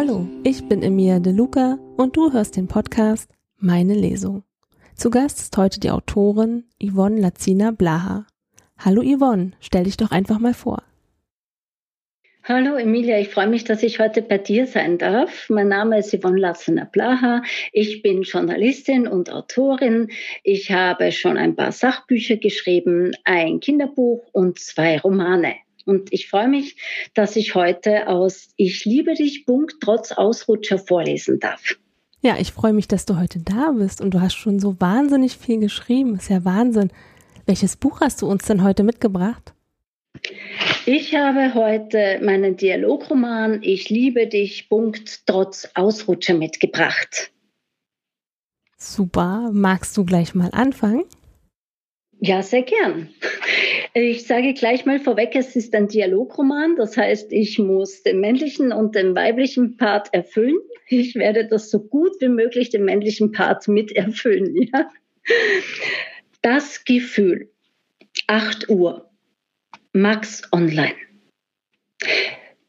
Hallo, ich bin Emilia De Luca und du hörst den Podcast Meine Lesung. Zu Gast ist heute die Autorin Yvonne Lazina Blaha. Hallo Yvonne, stell dich doch einfach mal vor. Hallo Emilia, ich freue mich, dass ich heute bei dir sein darf. Mein Name ist Yvonne Lassner Blaha. Ich bin Journalistin und Autorin. Ich habe schon ein paar Sachbücher geschrieben, ein Kinderbuch und zwei Romane. Und ich freue mich, dass ich heute aus Ich liebe dich, Punkt, trotz Ausrutscher vorlesen darf. Ja, ich freue mich, dass du heute da bist und du hast schon so wahnsinnig viel geschrieben. Ist ja Wahnsinn. Welches Buch hast du uns denn heute mitgebracht? Ich habe heute meinen Dialogroman Ich liebe dich, Punkt, trotz Ausrutscher mitgebracht. Super. Magst du gleich mal anfangen? Ja, sehr gern. Ich sage gleich mal vorweg, es ist ein Dialogroman. Das heißt, ich muss den männlichen und den weiblichen Part erfüllen. Ich werde das so gut wie möglich den männlichen Part mit erfüllen. Ja? Das Gefühl. 8 Uhr. Max Online.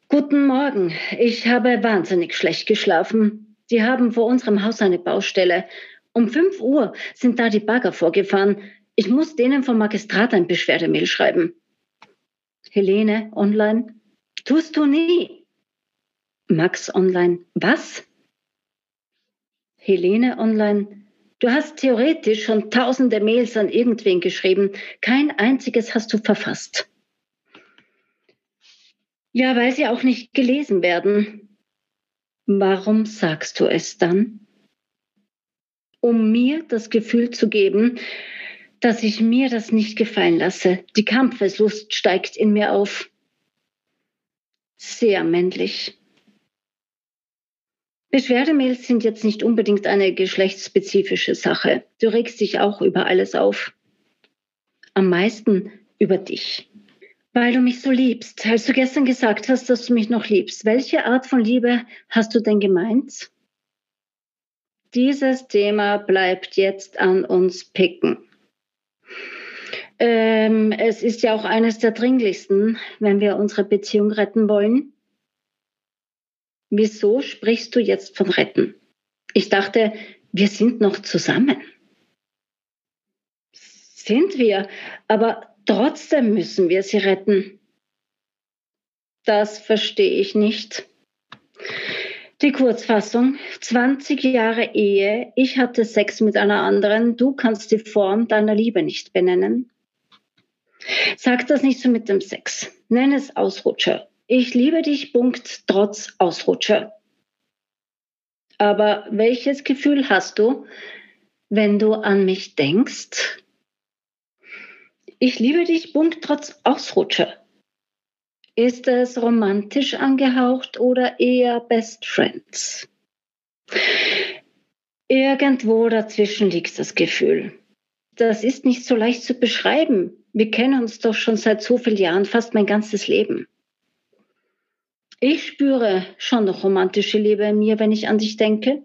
Guten Morgen. Ich habe wahnsinnig schlecht geschlafen. Die haben vor unserem Haus eine Baustelle. Um 5 Uhr sind da die Bagger vorgefahren. Ich muss denen vom Magistrat ein Beschwerdemail schreiben. Helene online. Tust du nie. Max online. Was? Helene online. Du hast theoretisch schon tausende Mails an irgendwen geschrieben. Kein einziges hast du verfasst. Ja, weil sie auch nicht gelesen werden. Warum sagst du es dann? Um mir das Gefühl zu geben, dass ich mir das nicht gefallen lasse. Die Kampfeslust steigt in mir auf. Sehr männlich. Beschwerdemails sind jetzt nicht unbedingt eine geschlechtsspezifische Sache. Du regst dich auch über alles auf. Am meisten über dich. Weil du mich so liebst. Als du gestern gesagt hast, dass du mich noch liebst, welche Art von Liebe hast du denn gemeint? Dieses Thema bleibt jetzt an uns picken. Ähm, es ist ja auch eines der dringlichsten, wenn wir unsere Beziehung retten wollen. Wieso sprichst du jetzt von retten? Ich dachte, wir sind noch zusammen. Sind wir, aber Trotzdem müssen wir sie retten. Das verstehe ich nicht. Die Kurzfassung, 20 Jahre Ehe, ich hatte Sex mit einer anderen, du kannst die Form deiner Liebe nicht benennen. Sag das nicht so mit dem Sex. Nenn es Ausrutscher. Ich liebe dich, Punkt, trotz Ausrutscher. Aber welches Gefühl hast du, wenn du an mich denkst? Ich liebe dich, Punkt trotz Ausrutscher. Ist es romantisch angehaucht oder eher Best Friends? Irgendwo dazwischen liegt das Gefühl. Das ist nicht so leicht zu beschreiben. Wir kennen uns doch schon seit so vielen Jahren, fast mein ganzes Leben. Ich spüre schon noch romantische Liebe in mir, wenn ich an dich denke.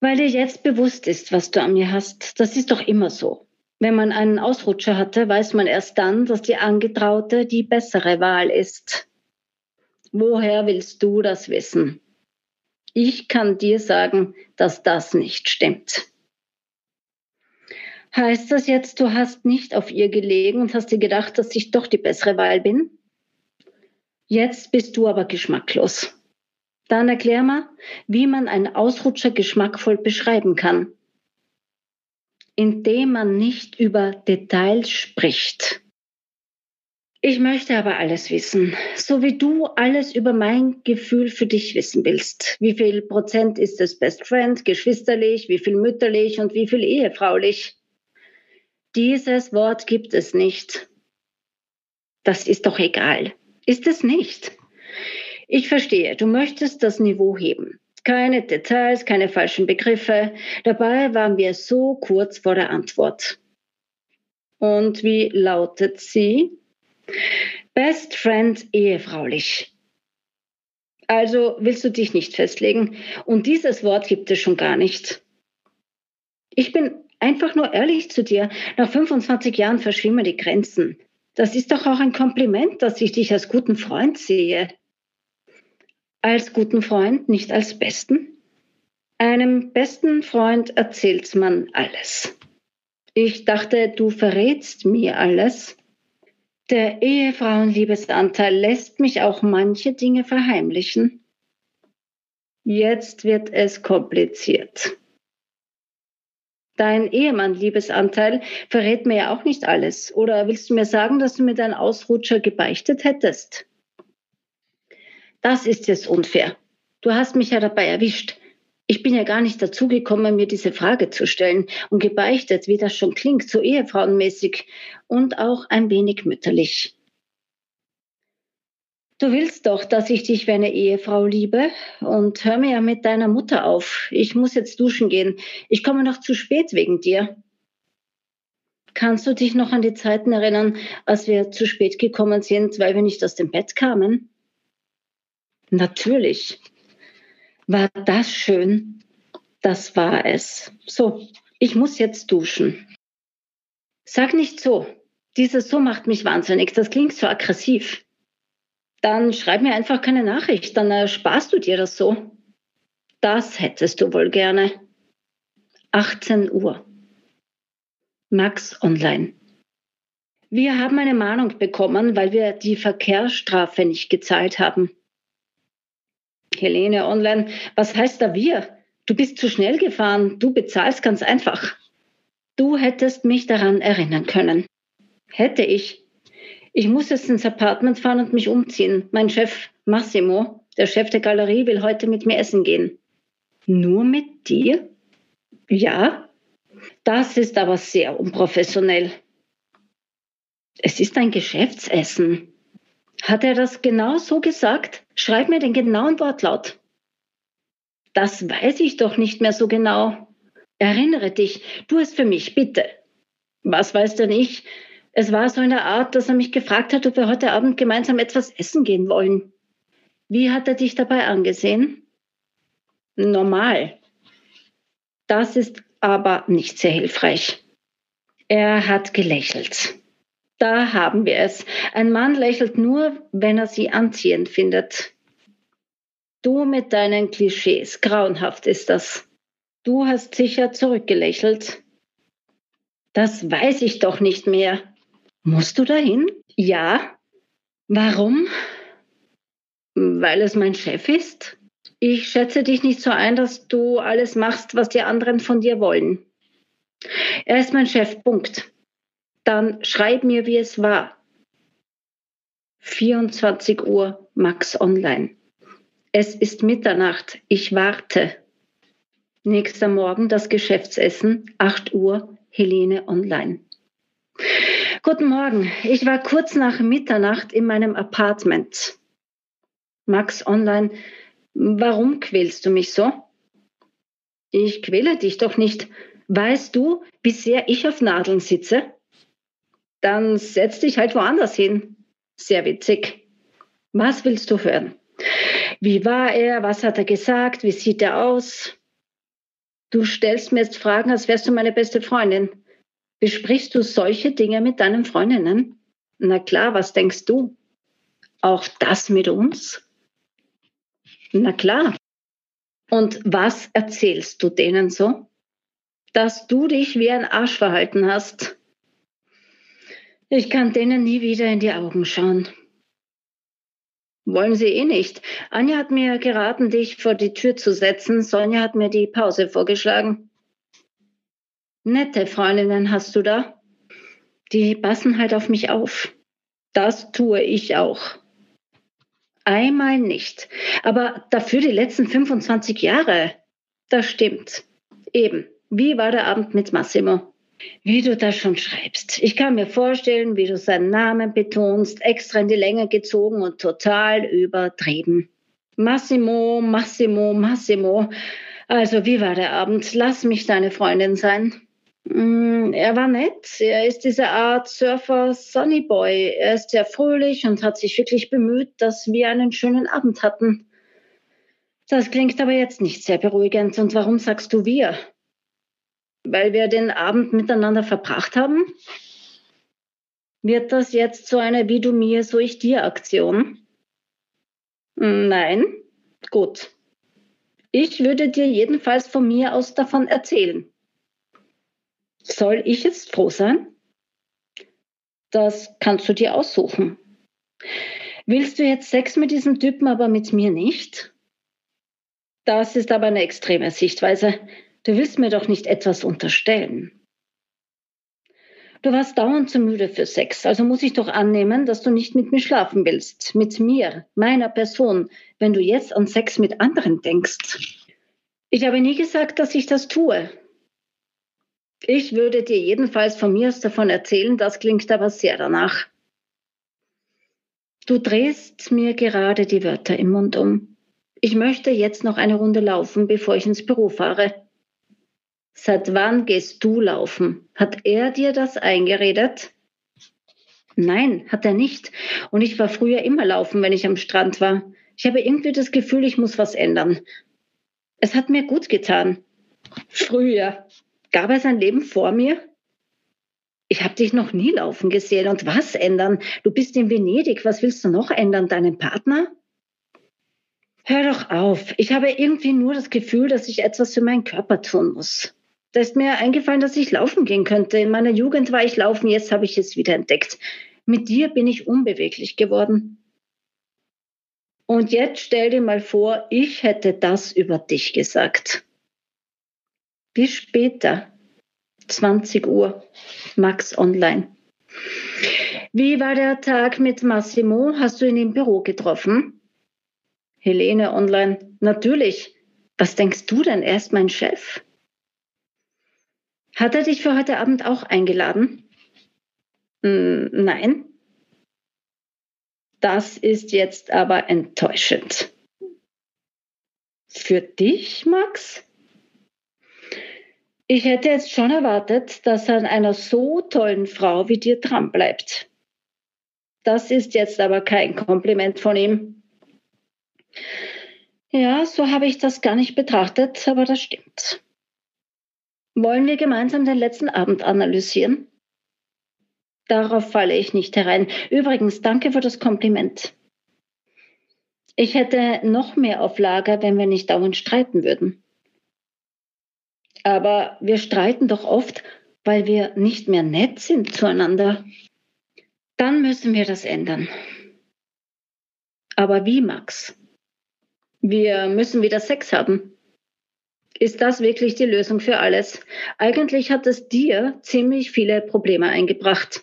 Weil dir jetzt bewusst ist, was du an mir hast. Das ist doch immer so. Wenn man einen Ausrutscher hatte, weiß man erst dann, dass die Angetraute die bessere Wahl ist. Woher willst du das wissen? Ich kann dir sagen, dass das nicht stimmt. Heißt das jetzt, du hast nicht auf ihr gelegen und hast dir gedacht, dass ich doch die bessere Wahl bin? Jetzt bist du aber geschmacklos. Dann erklär mal, wie man einen Ausrutscher geschmackvoll beschreiben kann indem man nicht über Details spricht. Ich möchte aber alles wissen, so wie du alles über mein Gefühl für dich wissen willst. Wie viel Prozent ist es Best Friend, geschwisterlich, wie viel mütterlich und wie viel ehefraulich? Dieses Wort gibt es nicht. Das ist doch egal. Ist es nicht? Ich verstehe, du möchtest das Niveau heben. Keine Details, keine falschen Begriffe. Dabei waren wir so kurz vor der Antwort. Und wie lautet sie? Best Friend ehefraulich. Also willst du dich nicht festlegen. Und dieses Wort gibt es schon gar nicht. Ich bin einfach nur ehrlich zu dir. Nach 25 Jahren verschwimmen die Grenzen. Das ist doch auch ein Kompliment, dass ich dich als guten Freund sehe. Als guten Freund, nicht als besten? Einem besten Freund erzählt man alles. Ich dachte, du verrätst mir alles. Der Ehefrauenliebesanteil lässt mich auch manche Dinge verheimlichen. Jetzt wird es kompliziert. Dein Ehemann-Liebesanteil verrät mir ja auch nicht alles. Oder willst du mir sagen, dass du mir deinen Ausrutscher gebeichtet hättest? Das ist jetzt unfair. Du hast mich ja dabei erwischt. Ich bin ja gar nicht dazu gekommen, mir diese Frage zu stellen und gebeichtet, wie das schon klingt, so ehefrauenmäßig und auch ein wenig mütterlich. Du willst doch, dass ich dich wie eine Ehefrau liebe und hör mir ja mit deiner Mutter auf. Ich muss jetzt duschen gehen. Ich komme noch zu spät wegen dir. Kannst du dich noch an die Zeiten erinnern, als wir zu spät gekommen sind, weil wir nicht aus dem Bett kamen? Natürlich. War das schön? Das war es. So, ich muss jetzt duschen. Sag nicht so. Dieses so macht mich wahnsinnig. Das klingt so aggressiv dann schreib mir einfach keine Nachricht, dann ersparst du dir das so. Das hättest du wohl gerne. 18 Uhr. Max Online. Wir haben eine Mahnung bekommen, weil wir die Verkehrsstrafe nicht gezahlt haben. Helene Online, was heißt da wir? Du bist zu schnell gefahren, du bezahlst ganz einfach. Du hättest mich daran erinnern können. Hätte ich, ich muss jetzt ins Apartment fahren und mich umziehen. Mein Chef Massimo, der Chef der Galerie, will heute mit mir essen gehen. Nur mit dir? Ja. Das ist aber sehr unprofessionell. Es ist ein Geschäftsessen. Hat er das genau so gesagt? Schreib mir den genauen Wortlaut. Das weiß ich doch nicht mehr so genau. Erinnere dich, du es für mich, bitte. Was weiß denn ich? Es war so in der Art, dass er mich gefragt hat, ob wir heute Abend gemeinsam etwas essen gehen wollen. Wie hat er dich dabei angesehen? Normal. Das ist aber nicht sehr hilfreich. Er hat gelächelt. Da haben wir es. Ein Mann lächelt nur, wenn er sie anziehend findet. Du mit deinen Klischees, grauenhaft ist das. Du hast sicher zurückgelächelt. Das weiß ich doch nicht mehr. Musst du dahin? Ja. Warum? Weil es mein Chef ist? Ich schätze dich nicht so ein, dass du alles machst, was die anderen von dir wollen. Er ist mein Chef, Punkt. Dann schreib mir, wie es war. 24 Uhr, Max Online. Es ist Mitternacht, ich warte. Nächster Morgen das Geschäftsessen, 8 Uhr, Helene Online. Guten Morgen. Ich war kurz nach Mitternacht in meinem Apartment. Max Online, warum quälst du mich so? Ich quäle dich doch nicht. Weißt du, wie sehr ich auf Nadeln sitze? Dann setz dich halt woanders hin. Sehr witzig. Was willst du hören? Wie war er? Was hat er gesagt? Wie sieht er aus? Du stellst mir jetzt Fragen, als wärst du meine beste Freundin. Besprichst du solche Dinge mit deinen Freundinnen? Na klar, was denkst du? Auch das mit uns? Na klar. Und was erzählst du denen so? Dass du dich wie ein Arsch verhalten hast. Ich kann denen nie wieder in die Augen schauen. Wollen sie eh nicht. Anja hat mir geraten, dich vor die Tür zu setzen. Sonja hat mir die Pause vorgeschlagen. Nette Freundinnen hast du da? Die passen halt auf mich auf. Das tue ich auch. Einmal nicht. Aber dafür die letzten 25 Jahre. Das stimmt. Eben. Wie war der Abend mit Massimo? Wie du das schon schreibst. Ich kann mir vorstellen, wie du seinen Namen betonst, extra in die Länge gezogen und total übertrieben. Massimo, Massimo, Massimo. Also, wie war der Abend? Lass mich deine Freundin sein. Mm, er war nett. Er ist diese Art Surfer Sunny Boy. Er ist sehr fröhlich und hat sich wirklich bemüht, dass wir einen schönen Abend hatten. Das klingt aber jetzt nicht sehr beruhigend. Und warum sagst du wir? Weil wir den Abend miteinander verbracht haben? Wird das jetzt so eine wie du mir, so ich dir Aktion? Nein? Gut. Ich würde dir jedenfalls von mir aus davon erzählen. Soll ich jetzt froh sein? Das kannst du dir aussuchen. Willst du jetzt Sex mit diesem Typen, aber mit mir nicht? Das ist aber eine extreme Sichtweise. Du willst mir doch nicht etwas unterstellen. Du warst dauernd zu müde für Sex, also muss ich doch annehmen, dass du nicht mit mir schlafen willst. Mit mir, meiner Person, wenn du jetzt an Sex mit anderen denkst. Ich habe nie gesagt, dass ich das tue. Ich würde dir jedenfalls von mir aus davon erzählen, das klingt aber sehr danach. Du drehst mir gerade die Wörter im Mund um. Ich möchte jetzt noch eine Runde laufen, bevor ich ins Büro fahre. Seit wann gehst du laufen? Hat er dir das eingeredet? Nein, hat er nicht. Und ich war früher immer laufen, wenn ich am Strand war. Ich habe irgendwie das Gefühl, ich muss was ändern. Es hat mir gut getan. Früher. Gab es ein Leben vor mir? Ich habe dich noch nie laufen gesehen. Und was ändern? Du bist in Venedig. Was willst du noch ändern? Deinen Partner? Hör doch auf. Ich habe irgendwie nur das Gefühl, dass ich etwas für meinen Körper tun muss. Da ist mir eingefallen, dass ich laufen gehen könnte. In meiner Jugend war ich laufen, jetzt habe ich es wieder entdeckt. Mit dir bin ich unbeweglich geworden. Und jetzt stell dir mal vor, ich hätte das über dich gesagt. Bis später, 20 Uhr, Max Online. Wie war der Tag mit Massimo? Hast du ihn im Büro getroffen? Helene Online. Natürlich. Was denkst du denn? Er ist mein Chef. Hat er dich für heute Abend auch eingeladen? Hm, nein. Das ist jetzt aber enttäuschend. Für dich, Max? Ich hätte jetzt schon erwartet, dass er an einer so tollen Frau wie dir dran bleibt. Das ist jetzt aber kein Kompliment von ihm. Ja, so habe ich das gar nicht betrachtet, aber das stimmt. Wollen wir gemeinsam den letzten Abend analysieren? Darauf falle ich nicht herein. Übrigens, danke für das Kompliment. Ich hätte noch mehr auf Lager, wenn wir nicht dauernd streiten würden. Aber wir streiten doch oft, weil wir nicht mehr nett sind zueinander. Dann müssen wir das ändern. Aber wie, Max? Wir müssen wieder Sex haben. Ist das wirklich die Lösung für alles? Eigentlich hat es dir ziemlich viele Probleme eingebracht.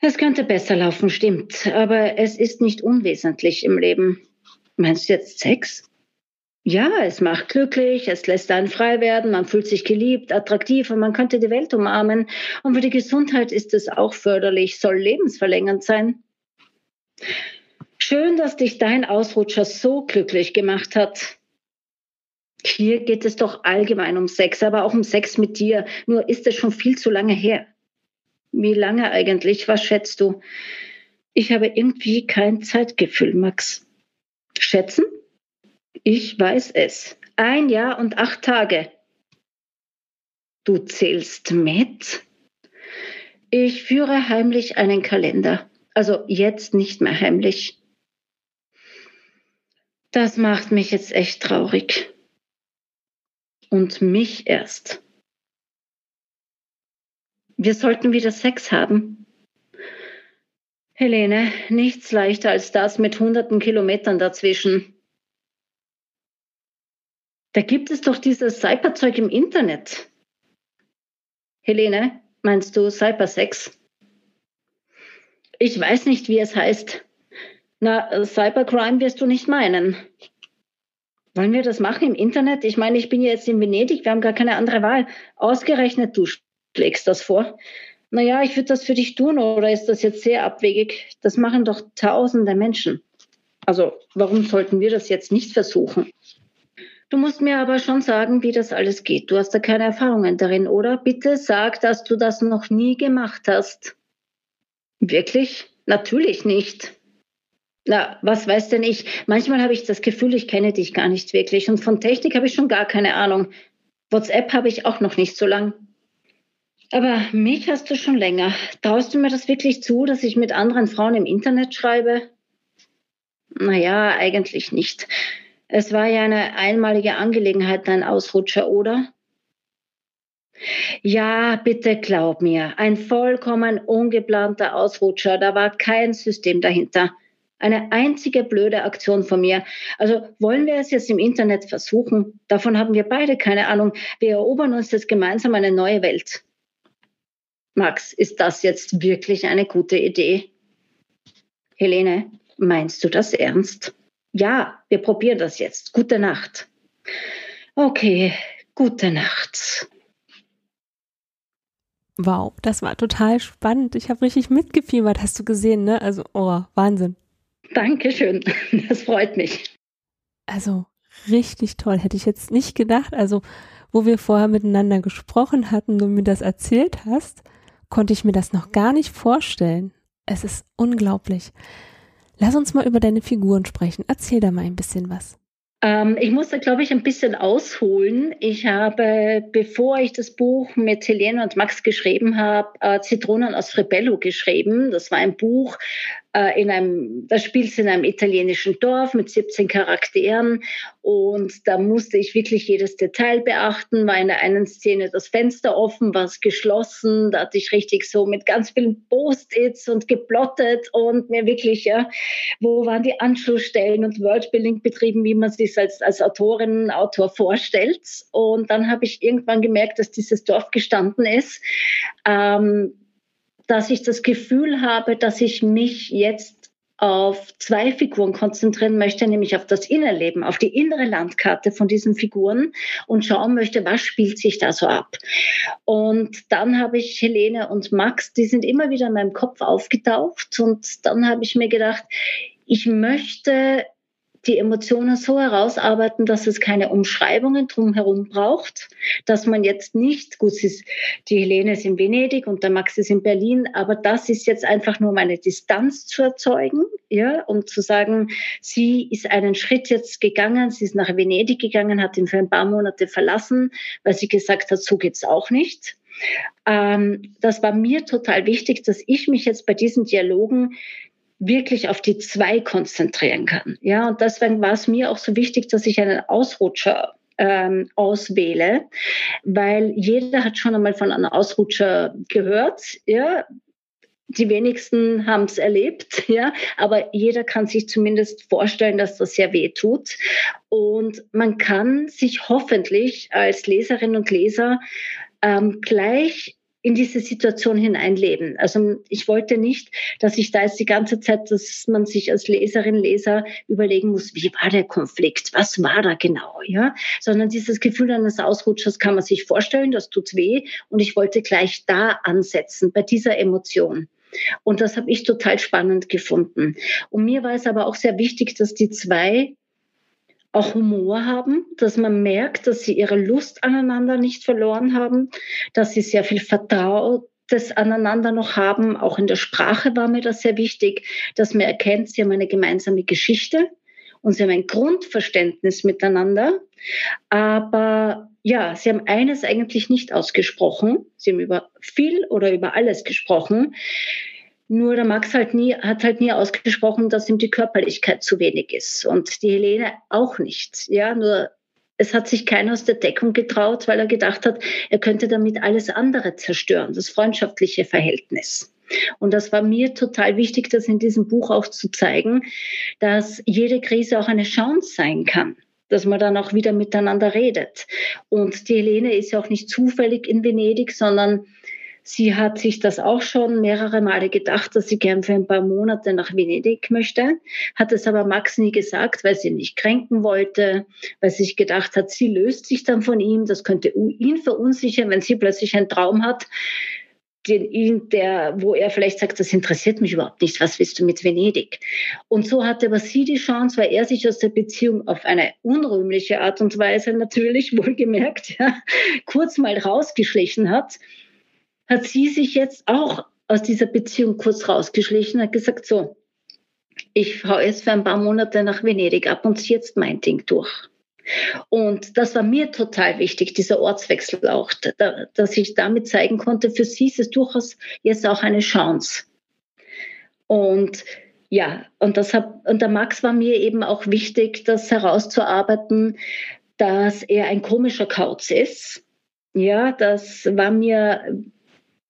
Es könnte besser laufen, stimmt, aber es ist nicht unwesentlich im Leben. Meinst du jetzt Sex? Ja, es macht glücklich, es lässt einen frei werden, man fühlt sich geliebt, attraktiv und man könnte die Welt umarmen. Und für die Gesundheit ist es auch förderlich, soll lebensverlängernd sein. Schön, dass dich dein Ausrutscher so glücklich gemacht hat. Hier geht es doch allgemein um Sex, aber auch um Sex mit dir. Nur ist es schon viel zu lange her. Wie lange eigentlich? Was schätzt du? Ich habe irgendwie kein Zeitgefühl, Max. Schätzen? Ich weiß es. Ein Jahr und acht Tage. Du zählst mit? Ich führe heimlich einen Kalender. Also jetzt nicht mehr heimlich. Das macht mich jetzt echt traurig und mich erst. Wir sollten wieder Sex haben. Helene, nichts leichter als das mit hunderten Kilometern dazwischen. Da gibt es doch dieses Cyberzeug im Internet. Helene, meinst du Cybersex? Ich weiß nicht, wie es heißt. Na, Cybercrime wirst du nicht meinen. Wollen wir das machen im Internet? Ich meine, ich bin jetzt in Venedig, wir haben gar keine andere Wahl. Ausgerechnet du schlägst das vor. Naja, ich würde das für dich tun oder ist das jetzt sehr abwegig? Das machen doch tausende Menschen. Also warum sollten wir das jetzt nicht versuchen? Du musst mir aber schon sagen, wie das alles geht. Du hast da keine Erfahrungen darin, oder? Bitte sag, dass du das noch nie gemacht hast. Wirklich? Natürlich nicht. Na, was weiß denn ich? Manchmal habe ich das Gefühl, ich kenne dich gar nicht wirklich. Und von Technik habe ich schon gar keine Ahnung. WhatsApp habe ich auch noch nicht so lang. Aber mich hast du schon länger. Traust du mir das wirklich zu, dass ich mit anderen Frauen im Internet schreibe? Naja, eigentlich nicht. Es war ja eine einmalige Angelegenheit, dein Ausrutscher, oder? Ja, bitte glaub mir, ein vollkommen ungeplanter Ausrutscher, da war kein System dahinter. Eine einzige blöde Aktion von mir. Also wollen wir es jetzt im Internet versuchen? Davon haben wir beide keine Ahnung. Wir erobern uns jetzt gemeinsam eine neue Welt. Max, ist das jetzt wirklich eine gute Idee? Helene, meinst du das ernst? Ja, wir probieren das jetzt. Gute Nacht. Okay, gute Nacht. Wow, das war total spannend. Ich habe richtig mitgefiebert, hast du gesehen, ne? Also, oh, Wahnsinn. Dankeschön, das freut mich. Also, richtig toll. Hätte ich jetzt nicht gedacht. Also, wo wir vorher miteinander gesprochen hatten, du mir das erzählt hast, konnte ich mir das noch gar nicht vorstellen. Es ist unglaublich. Lass uns mal über deine Figuren sprechen. Erzähl da mal ein bisschen was. Ähm, ich muss da, glaube ich, ein bisschen ausholen. Ich habe, bevor ich das Buch mit Helene und Max geschrieben habe, äh, Zitronen aus Frebello geschrieben. Das war ein Buch, in einem, das spielt in einem italienischen Dorf mit 17 Charakteren und da musste ich wirklich jedes Detail beachten. War in der einen Szene das Fenster offen, war es geschlossen, da hatte ich richtig so mit ganz vielen Post-its und geplottet und mir wirklich, ja, wo waren die Anschlussstellen und Wordbuilding betrieben, wie man sich als, als Autorin, Autor vorstellt. Und dann habe ich irgendwann gemerkt, dass dieses Dorf gestanden ist. Ähm, dass ich das Gefühl habe, dass ich mich jetzt auf zwei Figuren konzentrieren möchte, nämlich auf das Innerleben, auf die innere Landkarte von diesen Figuren und schauen möchte, was spielt sich da so ab. Und dann habe ich Helene und Max, die sind immer wieder in meinem Kopf aufgetaucht und dann habe ich mir gedacht, ich möchte die Emotionen so herausarbeiten, dass es keine Umschreibungen drumherum braucht, dass man jetzt nicht, gut, ist, die Helene ist in Venedig und der Max ist in Berlin, aber das ist jetzt einfach nur meine Distanz zu erzeugen, ja, um zu sagen, sie ist einen Schritt jetzt gegangen, sie ist nach Venedig gegangen, hat ihn für ein paar Monate verlassen, weil sie gesagt hat, so geht's auch nicht. Ähm, das war mir total wichtig, dass ich mich jetzt bei diesen Dialogen wirklich auf die zwei konzentrieren kann. Ja, und deswegen war es mir auch so wichtig, dass ich einen Ausrutscher ähm, auswähle, weil jeder hat schon einmal von einem Ausrutscher gehört. Ja, die wenigsten haben es erlebt, ja, aber jeder kann sich zumindest vorstellen, dass das sehr weh tut. Und man kann sich hoffentlich als Leserin und Leser ähm, gleich in diese Situation hineinleben. Also ich wollte nicht, dass ich da jetzt die ganze Zeit, dass man sich als Leserin, Leser überlegen muss, wie war der Konflikt, was war da genau, ja, sondern dieses Gefühl eines Ausrutschers kann man sich vorstellen, das tut weh und ich wollte gleich da ansetzen, bei dieser Emotion. Und das habe ich total spannend gefunden. Und mir war es aber auch sehr wichtig, dass die zwei auch Humor haben, dass man merkt, dass sie ihre Lust aneinander nicht verloren haben, dass sie sehr viel Vertrautes aneinander noch haben. Auch in der Sprache war mir das sehr wichtig, dass man erkennt, sie haben eine gemeinsame Geschichte und sie haben ein Grundverständnis miteinander. Aber ja, sie haben eines eigentlich nicht ausgesprochen. Sie haben über viel oder über alles gesprochen. Nur der Max halt nie, hat halt nie ausgesprochen, dass ihm die Körperlichkeit zu wenig ist. Und die Helene auch nicht. Ja, nur es hat sich keiner aus der Deckung getraut, weil er gedacht hat, er könnte damit alles andere zerstören, das freundschaftliche Verhältnis. Und das war mir total wichtig, das in diesem Buch auch zu zeigen, dass jede Krise auch eine Chance sein kann dass man dann auch wieder miteinander redet. Und die Helene ist ja auch nicht zufällig in Venedig, sondern Sie hat sich das auch schon mehrere Male gedacht, dass sie gern für ein paar Monate nach Venedig möchte, hat es aber Max nie gesagt, weil sie ihn nicht kränken wollte, weil sie sich gedacht hat, sie löst sich dann von ihm, das könnte ihn verunsichern, wenn sie plötzlich einen Traum hat, den der, wo er vielleicht sagt, das interessiert mich überhaupt nicht, was willst du mit Venedig? Und so hatte aber sie die Chance, weil er sich aus der Beziehung auf eine unrühmliche Art und Weise natürlich wohlgemerkt, ja, kurz mal rausgeschlichen hat hat sie sich jetzt auch aus dieser Beziehung kurz rausgeschlichen, hat gesagt, so, ich hau jetzt für ein paar Monate nach Venedig ab und ziehe jetzt mein Ding durch. Und das war mir total wichtig, dieser Ortswechsel auch, dass ich damit zeigen konnte, für sie ist es durchaus jetzt auch eine Chance. Und ja, und, das hab, und der Max war mir eben auch wichtig, das herauszuarbeiten, dass er ein komischer Kauz ist. Ja, das war mir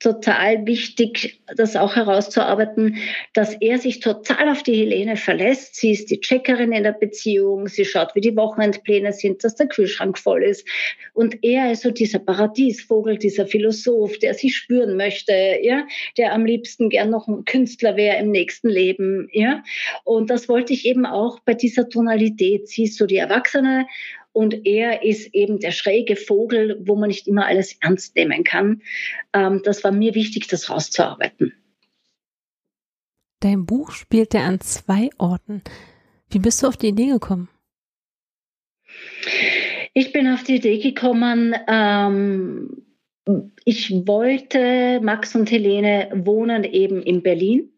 total wichtig, das auch herauszuarbeiten, dass er sich total auf die Helene verlässt. Sie ist die Checkerin in der Beziehung, sie schaut, wie die Wochenendpläne sind, dass der Kühlschrank voll ist. Und er ist so dieser Paradiesvogel, dieser Philosoph, der sich spüren möchte, ja, der am liebsten gern noch ein Künstler wäre im nächsten Leben, ja. Und das wollte ich eben auch bei dieser Tonalität. Sie ist so die Erwachsene und er ist eben der schräge Vogel, wo man nicht immer alles ernst nehmen kann. Ähm, das war mir wichtig, das rauszuarbeiten. Dein Buch spielt ja an zwei Orten. Wie bist du auf die Idee gekommen? Ich bin auf die Idee gekommen, ähm, ich wollte, Max und Helene wohnen eben in Berlin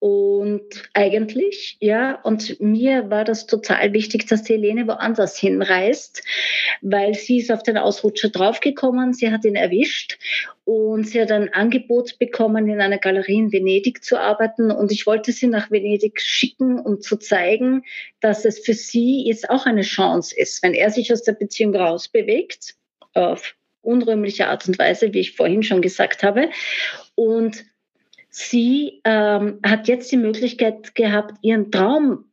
und eigentlich, ja, und mir war das total wichtig, dass die Helene woanders hinreist, weil sie ist auf den Ausrutscher draufgekommen, sie hat ihn erwischt und sie hat ein Angebot bekommen, in einer Galerie in Venedig zu arbeiten. Und ich wollte sie nach Venedig schicken, um zu zeigen, dass es für sie jetzt auch eine Chance ist, wenn er sich aus der Beziehung rausbewegt, auf unrühmliche Art und Weise, wie ich vorhin schon gesagt habe. Und sie ähm, hat jetzt die Möglichkeit gehabt, ihren Traum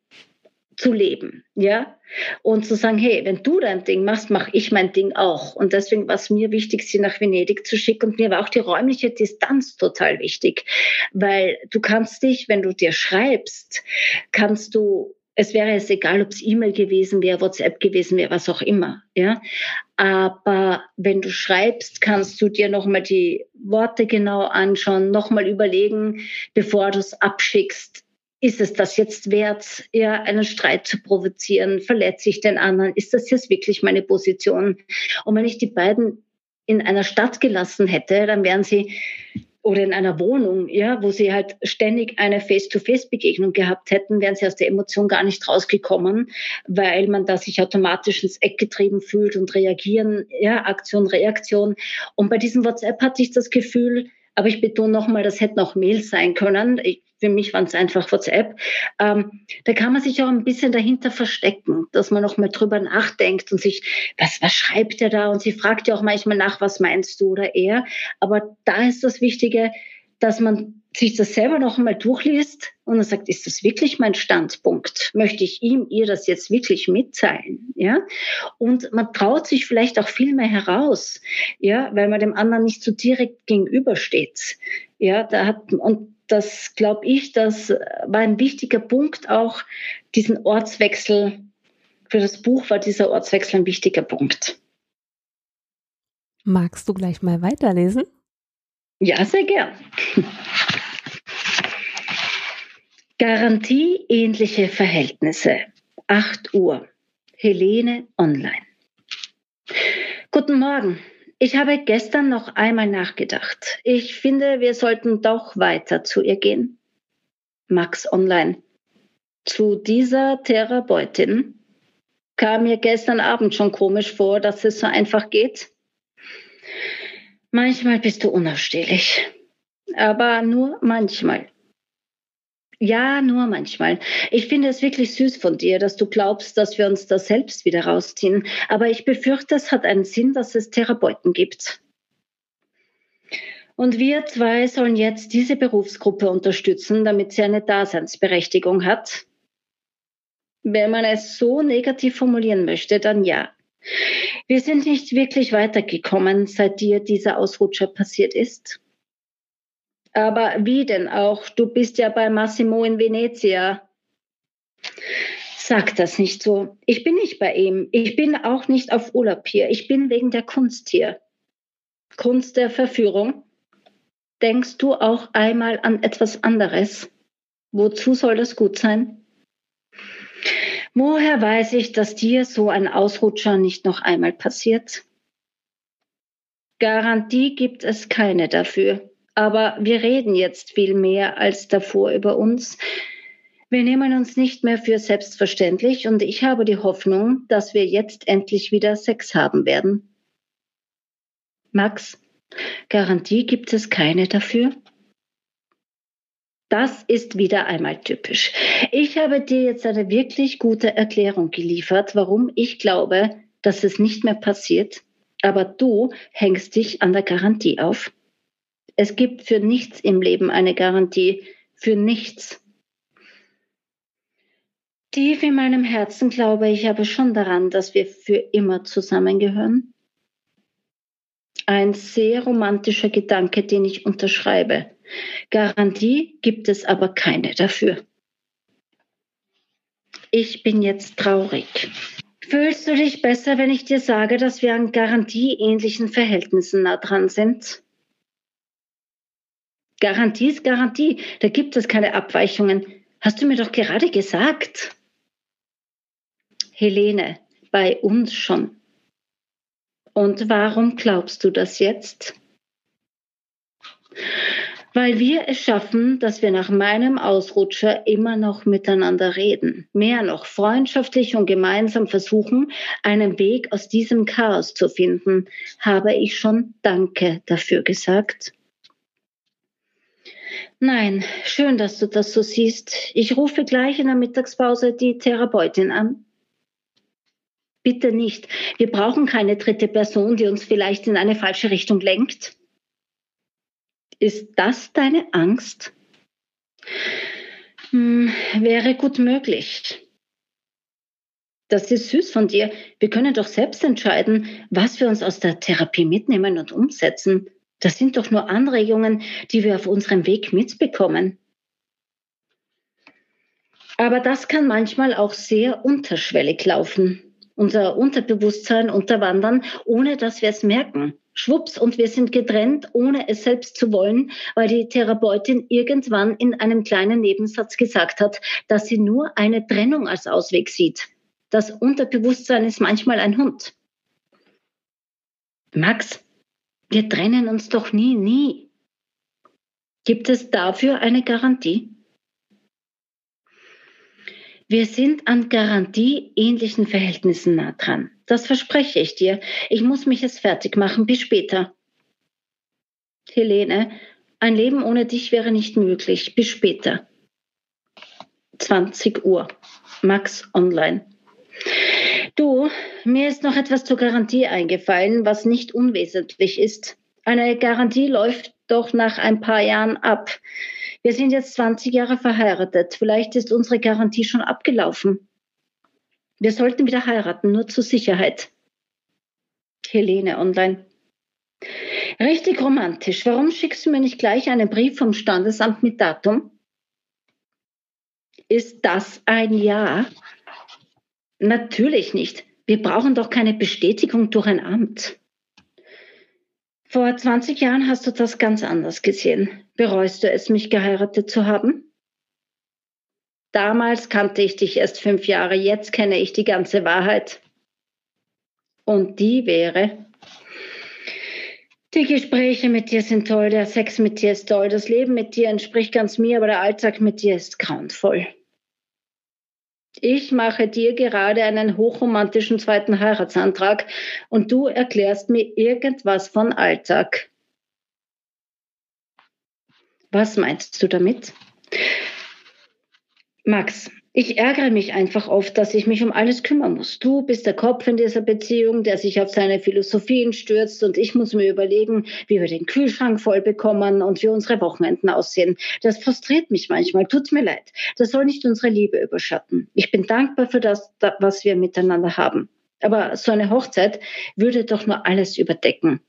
zu leben, ja, und zu sagen, hey, wenn du dein Ding machst, mache ich mein Ding auch. Und deswegen war es mir wichtig, sie nach Venedig zu schicken. Und mir war auch die räumliche Distanz total wichtig, weil du kannst dich, wenn du dir schreibst, kannst du es wäre jetzt egal, ob es E-Mail gewesen wäre, WhatsApp gewesen wäre, was auch immer. Ja, aber wenn du schreibst, kannst du dir nochmal die Worte genau anschauen, nochmal überlegen, bevor du es abschickst. Ist es das jetzt wert, ja, einen Streit zu provozieren? Verletze ich den anderen? Ist das jetzt wirklich meine Position? Und wenn ich die beiden in einer Stadt gelassen hätte, dann wären sie oder in einer Wohnung, ja, wo sie halt ständig eine Face-to-Face-Begegnung gehabt hätten, wären sie aus der Emotion gar nicht rausgekommen, weil man da sich automatisch ins Eck getrieben fühlt und reagieren, ja, Aktion, Reaktion. Und bei diesem WhatsApp hatte ich das Gefühl, aber ich betone nochmal, das hätten auch Mails sein können. Ich, für mich waren es einfach WhatsApp. Ähm, da kann man sich auch ein bisschen dahinter verstecken, dass man nochmal drüber nachdenkt und sich, was, was schreibt er da? Und sie fragt ja auch manchmal nach, was meinst du oder er. Aber da ist das Wichtige, dass man sich das selber noch einmal durchliest und dann sagt, ist das wirklich mein Standpunkt? Möchte ich ihm, ihr das jetzt wirklich mitteilen? Ja? Und man traut sich vielleicht auch viel mehr heraus, ja, weil man dem anderen nicht so direkt gegenübersteht. Ja, da hat, und das glaube ich, das war ein wichtiger Punkt auch, diesen Ortswechsel. Für das Buch war dieser Ortswechsel ein wichtiger Punkt. Magst du gleich mal weiterlesen? Ja, sehr gern. Garantieähnliche Verhältnisse. 8 Uhr. Helene online. Guten Morgen. Ich habe gestern noch einmal nachgedacht. Ich finde, wir sollten doch weiter zu ihr gehen. Max online. Zu dieser Therapeutin kam mir gestern Abend schon komisch vor, dass es so einfach geht. Manchmal bist du unausstehlich. Aber nur manchmal. Ja, nur manchmal. Ich finde es wirklich süß von dir, dass du glaubst, dass wir uns da selbst wieder rausziehen. Aber ich befürchte, es hat einen Sinn, dass es Therapeuten gibt. Und wir zwei sollen jetzt diese Berufsgruppe unterstützen, damit sie eine Daseinsberechtigung hat. Wenn man es so negativ formulieren möchte, dann ja. Wir sind nicht wirklich weitergekommen, seit dir dieser Ausrutscher passiert ist. Aber wie denn auch? Du bist ja bei Massimo in Venezia. Sag das nicht so. Ich bin nicht bei ihm. Ich bin auch nicht auf Urlaub hier. Ich bin wegen der Kunst hier. Kunst der Verführung. Denkst du auch einmal an etwas anderes? Wozu soll das gut sein? Woher weiß ich, dass dir so ein Ausrutscher nicht noch einmal passiert? Garantie gibt es keine dafür. Aber wir reden jetzt viel mehr als davor über uns. Wir nehmen uns nicht mehr für selbstverständlich und ich habe die Hoffnung, dass wir jetzt endlich wieder Sex haben werden. Max, Garantie gibt es keine dafür? Das ist wieder einmal typisch. Ich habe dir jetzt eine wirklich gute Erklärung geliefert, warum ich glaube, dass es nicht mehr passiert, aber du hängst dich an der Garantie auf. Es gibt für nichts im Leben eine Garantie, für nichts. Tief in meinem Herzen glaube ich aber schon daran, dass wir für immer zusammengehören. Ein sehr romantischer Gedanke, den ich unterschreibe. Garantie gibt es aber keine dafür. Ich bin jetzt traurig. Fühlst du dich besser, wenn ich dir sage, dass wir an garantieähnlichen Verhältnissen nah dran sind? Garantie ist Garantie, da gibt es keine Abweichungen. Hast du mir doch gerade gesagt. Helene, bei uns schon. Und warum glaubst du das jetzt? Weil wir es schaffen, dass wir nach meinem Ausrutscher immer noch miteinander reden. Mehr noch, freundschaftlich und gemeinsam versuchen, einen Weg aus diesem Chaos zu finden, habe ich schon Danke dafür gesagt. Nein, schön, dass du das so siehst. Ich rufe gleich in der Mittagspause die Therapeutin an. Bitte nicht. Wir brauchen keine dritte Person, die uns vielleicht in eine falsche Richtung lenkt. Ist das deine Angst? Hm, wäre gut möglich. Das ist süß von dir. Wir können doch selbst entscheiden, was wir uns aus der Therapie mitnehmen und umsetzen. Das sind doch nur Anregungen, die wir auf unserem Weg mitbekommen. Aber das kann manchmal auch sehr unterschwellig laufen. Unser Unterbewusstsein unterwandern, ohne dass wir es merken schwupps und wir sind getrennt, ohne es selbst zu wollen, weil die Therapeutin irgendwann in einem kleinen Nebensatz gesagt hat, dass sie nur eine Trennung als Ausweg sieht. Das Unterbewusstsein ist manchmal ein Hund. Max, wir trennen uns doch nie, nie. Gibt es dafür eine Garantie? Wir sind an garantieähnlichen Verhältnissen nah dran. Das verspreche ich dir. Ich muss mich jetzt fertig machen. Bis später. Helene, ein Leben ohne dich wäre nicht möglich. Bis später. 20 Uhr. Max Online. Du, mir ist noch etwas zur Garantie eingefallen, was nicht unwesentlich ist. Eine Garantie läuft doch nach ein paar Jahren ab. Wir sind jetzt 20 Jahre verheiratet. Vielleicht ist unsere Garantie schon abgelaufen. Wir sollten wieder heiraten, nur zur Sicherheit. Helene online. Richtig romantisch. Warum schickst du mir nicht gleich einen Brief vom Standesamt mit Datum? Ist das ein Ja? Natürlich nicht. Wir brauchen doch keine Bestätigung durch ein Amt. Vor 20 Jahren hast du das ganz anders gesehen. Bereust du es, mich geheiratet zu haben? Damals kannte ich dich erst fünf Jahre, jetzt kenne ich die ganze Wahrheit. Und die wäre, die Gespräche mit dir sind toll, der Sex mit dir ist toll, das Leben mit dir entspricht ganz mir, aber der Alltag mit dir ist grauenvoll. Ich mache dir gerade einen hochromantischen zweiten Heiratsantrag und du erklärst mir irgendwas von Alltag. Was meinst du damit? Max, ich ärgere mich einfach oft, dass ich mich um alles kümmern muss. Du bist der Kopf in dieser Beziehung, der sich auf seine Philosophien stürzt und ich muss mir überlegen, wie wir den Kühlschrank voll bekommen und wie unsere Wochenenden aussehen. Das frustriert mich manchmal. Tut mir leid. Das soll nicht unsere Liebe überschatten. Ich bin dankbar für das, was wir miteinander haben. Aber so eine Hochzeit würde doch nur alles überdecken.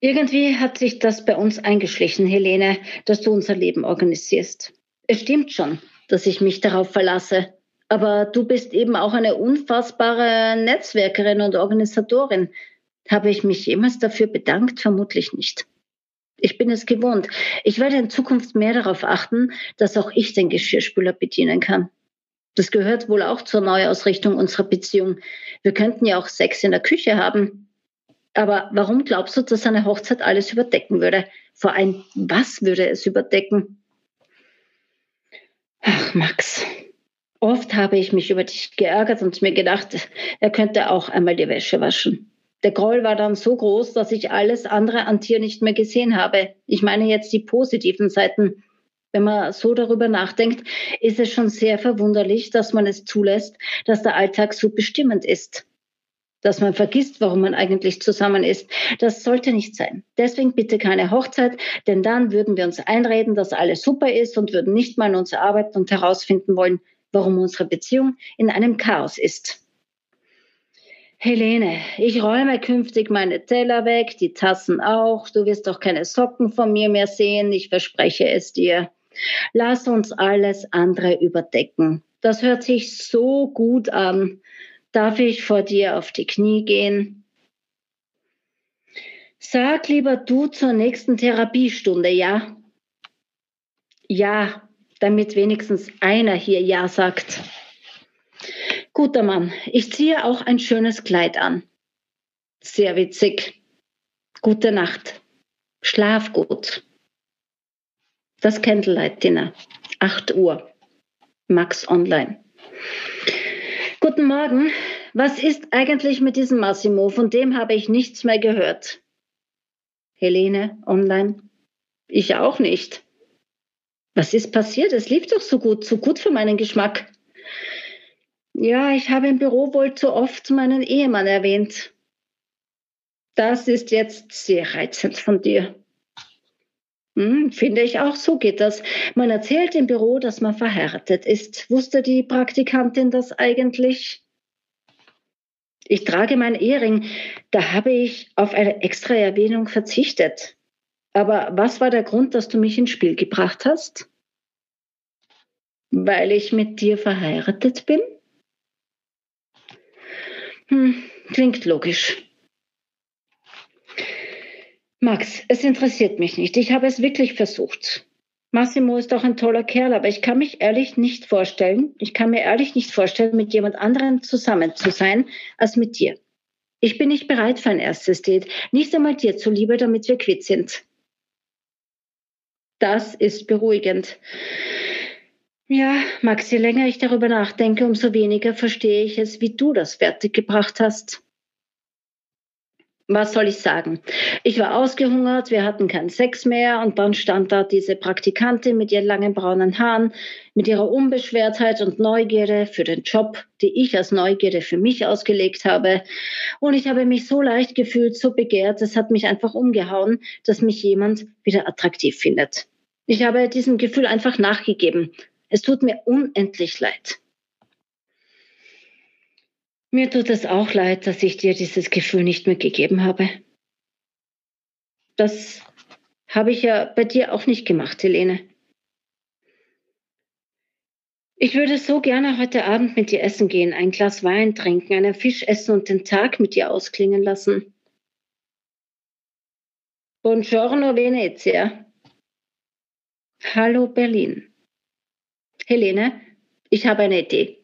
Irgendwie hat sich das bei uns eingeschlichen, Helene, dass du unser Leben organisierst. Es stimmt schon, dass ich mich darauf verlasse. Aber du bist eben auch eine unfassbare Netzwerkerin und Organisatorin. Habe ich mich jemals dafür bedankt? Vermutlich nicht. Ich bin es gewohnt. Ich werde in Zukunft mehr darauf achten, dass auch ich den Geschirrspüler bedienen kann. Das gehört wohl auch zur Neuausrichtung unserer Beziehung. Wir könnten ja auch Sex in der Küche haben. Aber warum glaubst du, dass eine Hochzeit alles überdecken würde? Vor allem, was würde es überdecken? Ach, Max, oft habe ich mich über dich geärgert und mir gedacht, er könnte auch einmal die Wäsche waschen. Der Groll war dann so groß, dass ich alles andere an dir nicht mehr gesehen habe. Ich meine jetzt die positiven Seiten. Wenn man so darüber nachdenkt, ist es schon sehr verwunderlich, dass man es zulässt, dass der Alltag so bestimmend ist. Dass man vergisst, warum man eigentlich zusammen ist. Das sollte nicht sein. Deswegen bitte keine Hochzeit, denn dann würden wir uns einreden, dass alles super ist und würden nicht mal an uns arbeiten und herausfinden wollen, warum unsere Beziehung in einem Chaos ist. Helene, ich räume künftig meine Teller weg, die Tassen auch. Du wirst doch keine Socken von mir mehr sehen, ich verspreche es dir. Lass uns alles andere überdecken. Das hört sich so gut an. Darf ich vor dir auf die Knie gehen? Sag lieber du zur nächsten Therapiestunde, ja? Ja, damit wenigstens einer hier Ja sagt. Guter Mann, ich ziehe auch ein schönes Kleid an. Sehr witzig. Gute Nacht. Schlaf gut. Das Candlelight Dinner. 8 Uhr. Max Online. Guten Morgen. Was ist eigentlich mit diesem Massimo? Von dem habe ich nichts mehr gehört. Helene Online. Ich auch nicht. Was ist passiert? Es lief doch so gut, so gut für meinen Geschmack. Ja, ich habe im Büro wohl zu oft meinen Ehemann erwähnt. Das ist jetzt sehr reizend von dir. Hm, finde ich auch, so geht das. Man erzählt im Büro, dass man verheiratet ist. Wusste die Praktikantin das eigentlich? Ich trage meinen Ehering. Da habe ich auf eine extra Erwähnung verzichtet. Aber was war der Grund, dass du mich ins Spiel gebracht hast? Weil ich mit dir verheiratet bin? Hm, klingt logisch. Max, es interessiert mich nicht. Ich habe es wirklich versucht. Massimo ist auch ein toller Kerl, aber ich kann mich ehrlich nicht vorstellen, ich kann mir ehrlich nicht vorstellen, mit jemand anderem zusammen zu sein als mit dir. Ich bin nicht bereit für ein erstes Date, nicht einmal dir zuliebe, damit wir quitt sind. Das ist beruhigend. Ja, Max, je länger ich darüber nachdenke, umso weniger verstehe ich es, wie du das fertiggebracht hast was soll ich sagen? Ich war ausgehungert, wir hatten keinen Sex mehr und dann stand da diese Praktikantin mit ihren langen braunen Haaren, mit ihrer Unbeschwertheit und Neugierde für den Job, die ich als Neugierde für mich ausgelegt habe. Und ich habe mich so leicht gefühlt, so begehrt, es hat mich einfach umgehauen, dass mich jemand wieder attraktiv findet. Ich habe diesem Gefühl einfach nachgegeben. Es tut mir unendlich leid. Mir tut es auch leid, dass ich dir dieses Gefühl nicht mehr gegeben habe. Das habe ich ja bei dir auch nicht gemacht, Helene. Ich würde so gerne heute Abend mit dir essen gehen, ein Glas Wein trinken, einen Fisch essen und den Tag mit dir ausklingen lassen. Buongiorno Venezia. Hallo Berlin. Helene, ich habe eine Idee.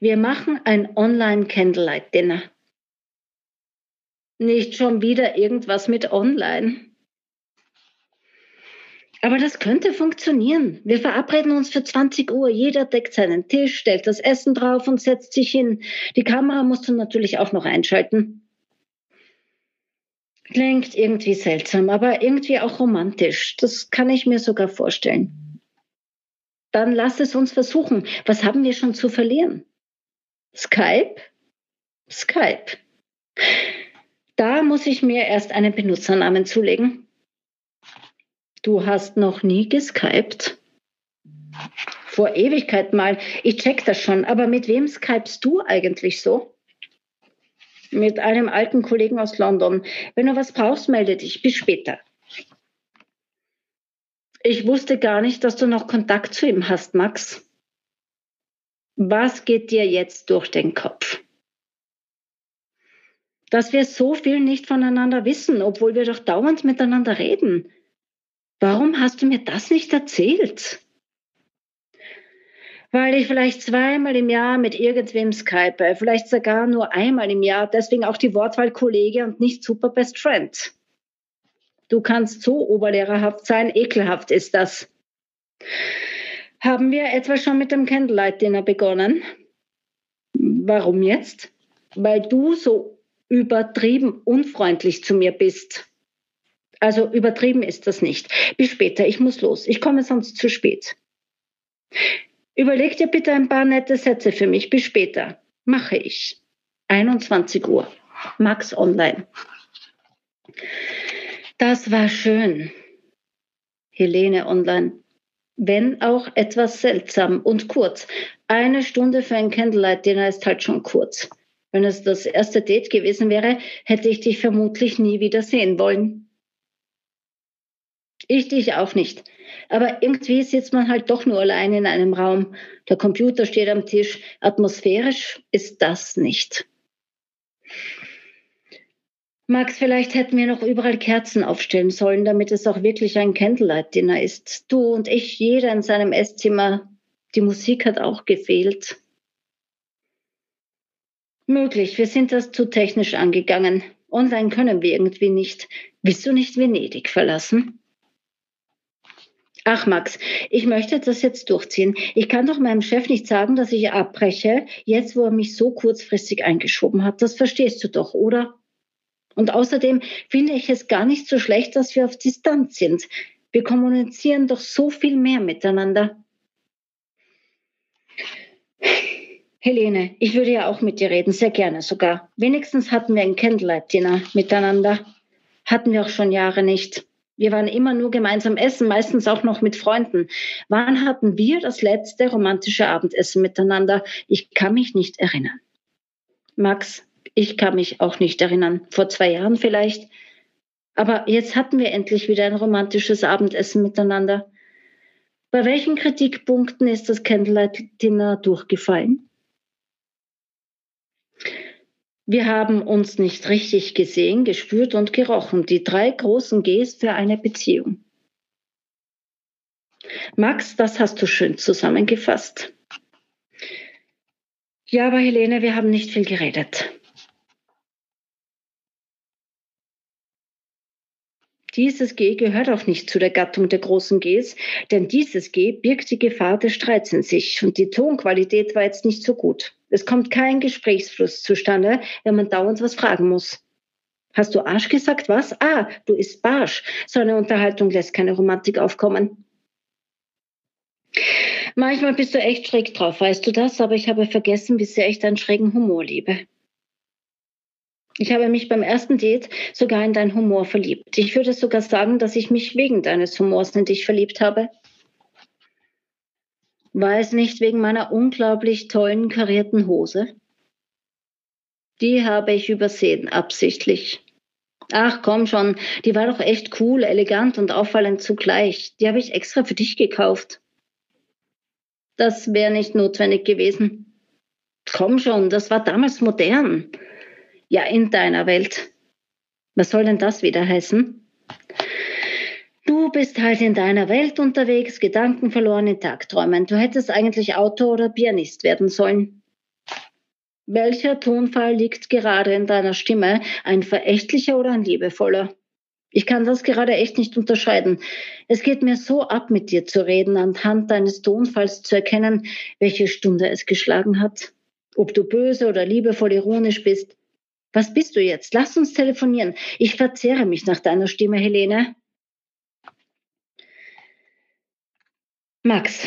Wir machen ein Online-Candlelight-Dinner. Nicht schon wieder irgendwas mit Online. Aber das könnte funktionieren. Wir verabreden uns für 20 Uhr. Jeder deckt seinen Tisch, stellt das Essen drauf und setzt sich hin. Die Kamera musst du natürlich auch noch einschalten. Klingt irgendwie seltsam, aber irgendwie auch romantisch. Das kann ich mir sogar vorstellen. Dann lass es uns versuchen. Was haben wir schon zu verlieren? Skype? Skype. Da muss ich mir erst einen Benutzernamen zulegen. Du hast noch nie geskypt? Vor Ewigkeit mal. Ich check das schon. Aber mit wem skypst du eigentlich so? Mit einem alten Kollegen aus London. Wenn du was brauchst, melde dich. Bis später. Ich wusste gar nicht, dass du noch Kontakt zu ihm hast, Max. Was geht dir jetzt durch den Kopf? Dass wir so viel nicht voneinander wissen, obwohl wir doch dauernd miteinander reden. Warum hast du mir das nicht erzählt? Weil ich vielleicht zweimal im Jahr mit irgendwem skype, vielleicht sogar nur einmal im Jahr, deswegen auch die Wortwahl Kollege und nicht super Best Friend. Du kannst so oberlehrerhaft sein, ekelhaft ist das. Haben wir etwa schon mit dem Candlelight Dinner begonnen? Warum jetzt? Weil du so übertrieben unfreundlich zu mir bist. Also übertrieben ist das nicht. Bis später, ich muss los. Ich komme sonst zu spät. Überleg dir bitte ein paar nette Sätze für mich. Bis später. Mache ich. 21 Uhr. Max Online. Das war schön. Helene Online. Wenn auch etwas seltsam und kurz. Eine Stunde für ein Candlelight-Dinner ist halt schon kurz. Wenn es das erste Date gewesen wäre, hätte ich dich vermutlich nie wieder sehen wollen. Ich dich auch nicht. Aber irgendwie sitzt man halt doch nur allein in einem Raum. Der Computer steht am Tisch. Atmosphärisch ist das nicht. Max, vielleicht hätten wir noch überall Kerzen aufstellen sollen, damit es auch wirklich ein Candlelight-Dinner ist. Du und ich, jeder in seinem Esszimmer. Die Musik hat auch gefehlt. Möglich, wir sind das zu technisch angegangen. Online können wir irgendwie nicht. Willst du nicht Venedig verlassen? Ach Max, ich möchte das jetzt durchziehen. Ich kann doch meinem Chef nicht sagen, dass ich abbreche, jetzt wo er mich so kurzfristig eingeschoben hat. Das verstehst du doch, oder? Und außerdem finde ich es gar nicht so schlecht, dass wir auf Distanz sind. Wir kommunizieren doch so viel mehr miteinander. Helene, ich würde ja auch mit dir reden, sehr gerne sogar. Wenigstens hatten wir ein Candlelight-Dinner miteinander. Hatten wir auch schon Jahre nicht. Wir waren immer nur gemeinsam essen, meistens auch noch mit Freunden. Wann hatten wir das letzte romantische Abendessen miteinander? Ich kann mich nicht erinnern. Max, ich kann mich auch nicht erinnern. Vor zwei Jahren vielleicht. Aber jetzt hatten wir endlich wieder ein romantisches Abendessen miteinander. Bei welchen Kritikpunkten ist das Candlelight Dinner durchgefallen? Wir haben uns nicht richtig gesehen, gespürt und gerochen. Die drei großen Gs für eine Beziehung. Max, das hast du schön zusammengefasst. Ja, aber Helene, wir haben nicht viel geredet. Dieses G gehört auch nicht zu der Gattung der großen Gs, denn dieses G birgt die Gefahr des Streits in sich und die Tonqualität war jetzt nicht so gut. Es kommt kein Gesprächsfluss zustande, wenn man dauernd was fragen muss. Hast du Arsch gesagt? Was? Ah, du isst Barsch. So eine Unterhaltung lässt keine Romantik aufkommen. Manchmal bist du echt schräg drauf, weißt du das? Aber ich habe vergessen, wie sehr ich deinen schrägen Humor liebe. Ich habe mich beim ersten Date sogar in deinen Humor verliebt. Ich würde sogar sagen, dass ich mich wegen deines Humors in dich verliebt habe. War es nicht wegen meiner unglaublich tollen karierten Hose? Die habe ich übersehen, absichtlich. Ach komm schon, die war doch echt cool, elegant und auffallend zugleich. Die habe ich extra für dich gekauft. Das wäre nicht notwendig gewesen. Komm schon, das war damals modern. Ja, in deiner Welt. Was soll denn das wieder heißen? Du bist halt in deiner Welt unterwegs, Gedanken verloren in Tagträumen. Du hättest eigentlich Autor oder Pianist werden sollen. Welcher Tonfall liegt gerade in deiner Stimme? Ein verächtlicher oder ein liebevoller? Ich kann das gerade echt nicht unterscheiden. Es geht mir so ab, mit dir zu reden, anhand deines Tonfalls zu erkennen, welche Stunde es geschlagen hat. Ob du böse oder liebevoll ironisch bist. Was bist du jetzt? Lass uns telefonieren. Ich verzehre mich nach deiner Stimme, Helene. Max,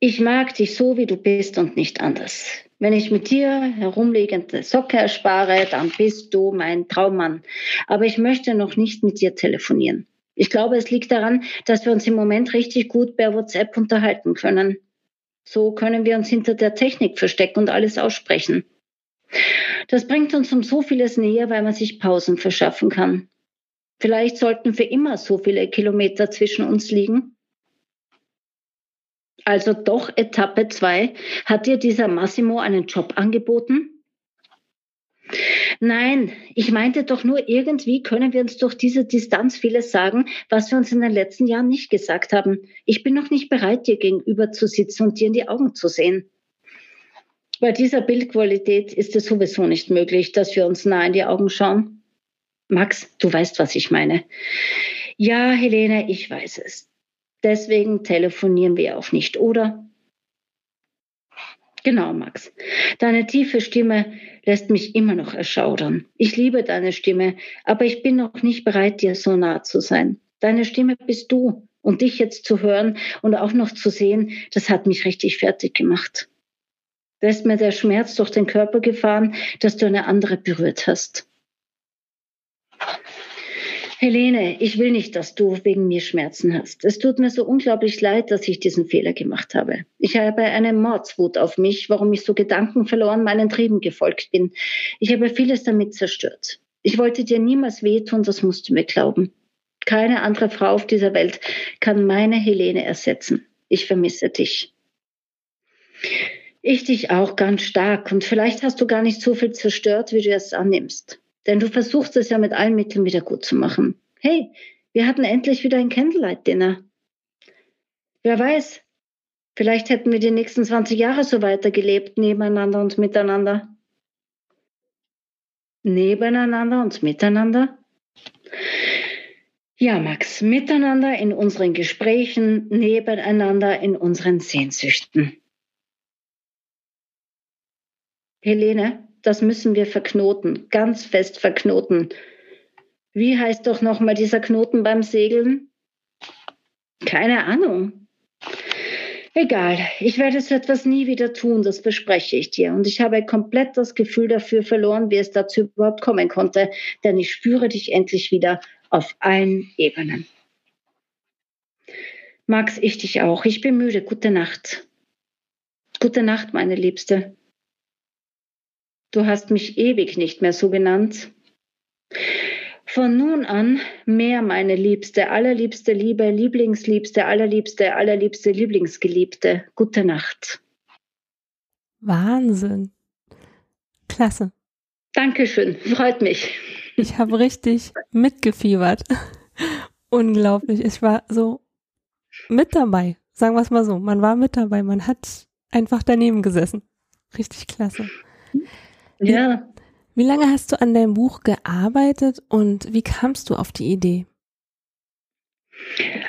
ich mag dich so, wie du bist und nicht anders. Wenn ich mit dir herumliegende Socke erspare, dann bist du mein Traummann. Aber ich möchte noch nicht mit dir telefonieren. Ich glaube, es liegt daran, dass wir uns im Moment richtig gut per WhatsApp unterhalten können. So können wir uns hinter der Technik verstecken und alles aussprechen. Das bringt uns um so vieles näher, weil man sich Pausen verschaffen kann. Vielleicht sollten für immer so viele Kilometer zwischen uns liegen. Also doch Etappe 2. Hat dir dieser Massimo einen Job angeboten? Nein, ich meinte doch nur, irgendwie können wir uns durch diese Distanz vieles sagen, was wir uns in den letzten Jahren nicht gesagt haben. Ich bin noch nicht bereit, dir gegenüber zu sitzen und dir in die Augen zu sehen. Bei dieser Bildqualität ist es sowieso nicht möglich, dass wir uns nah in die Augen schauen. Max, du weißt, was ich meine. Ja, Helene, ich weiß es. Deswegen telefonieren wir auch nicht, oder? Genau, Max. Deine tiefe Stimme lässt mich immer noch erschaudern. Ich liebe deine Stimme, aber ich bin noch nicht bereit, dir so nah zu sein. Deine Stimme bist du. Und dich jetzt zu hören und auch noch zu sehen, das hat mich richtig fertig gemacht. Da ist mir der Schmerz durch den Körper gefahren, dass du eine andere berührt hast. Helene, ich will nicht, dass du wegen mir Schmerzen hast. Es tut mir so unglaublich leid, dass ich diesen Fehler gemacht habe. Ich habe eine Mordswut auf mich, warum ich so gedankenverloren meinen Trieben gefolgt bin. Ich habe vieles damit zerstört. Ich wollte dir niemals wehtun, das musst du mir glauben. Keine andere Frau auf dieser Welt kann meine Helene ersetzen. Ich vermisse dich. Ich dich auch ganz stark. Und vielleicht hast du gar nicht so viel zerstört, wie du es annimmst. Denn du versuchst es ja mit allen Mitteln wieder gut zu machen. Hey, wir hatten endlich wieder ein Candlelight-Dinner. Wer weiß, vielleicht hätten wir die nächsten 20 Jahre so weitergelebt, nebeneinander und miteinander. Nebeneinander und miteinander? Ja, Max, miteinander in unseren Gesprächen, nebeneinander in unseren Sehnsüchten. Helene, das müssen wir verknoten, ganz fest verknoten. Wie heißt doch nochmal dieser Knoten beim Segeln? Keine Ahnung. Egal, ich werde so etwas nie wieder tun, das verspreche ich dir. Und ich habe komplett das Gefühl dafür verloren, wie es dazu überhaupt kommen konnte, denn ich spüre dich endlich wieder auf allen Ebenen. Max, ich dich auch. Ich bin müde. Gute Nacht. Gute Nacht, meine Liebste. Du hast mich ewig nicht mehr so genannt. Von nun an mehr meine Liebste, allerliebste Liebe, Lieblingsliebste, allerliebste, allerliebste, Lieblingsgeliebte. Gute Nacht. Wahnsinn. Klasse. Dankeschön, freut mich. Ich habe richtig mitgefiebert. Unglaublich. Ich war so mit dabei. Sagen wir es mal so. Man war mit dabei. Man hat einfach daneben gesessen. Richtig klasse. Ja. Wie, wie lange hast du an deinem Buch gearbeitet und wie kamst du auf die Idee?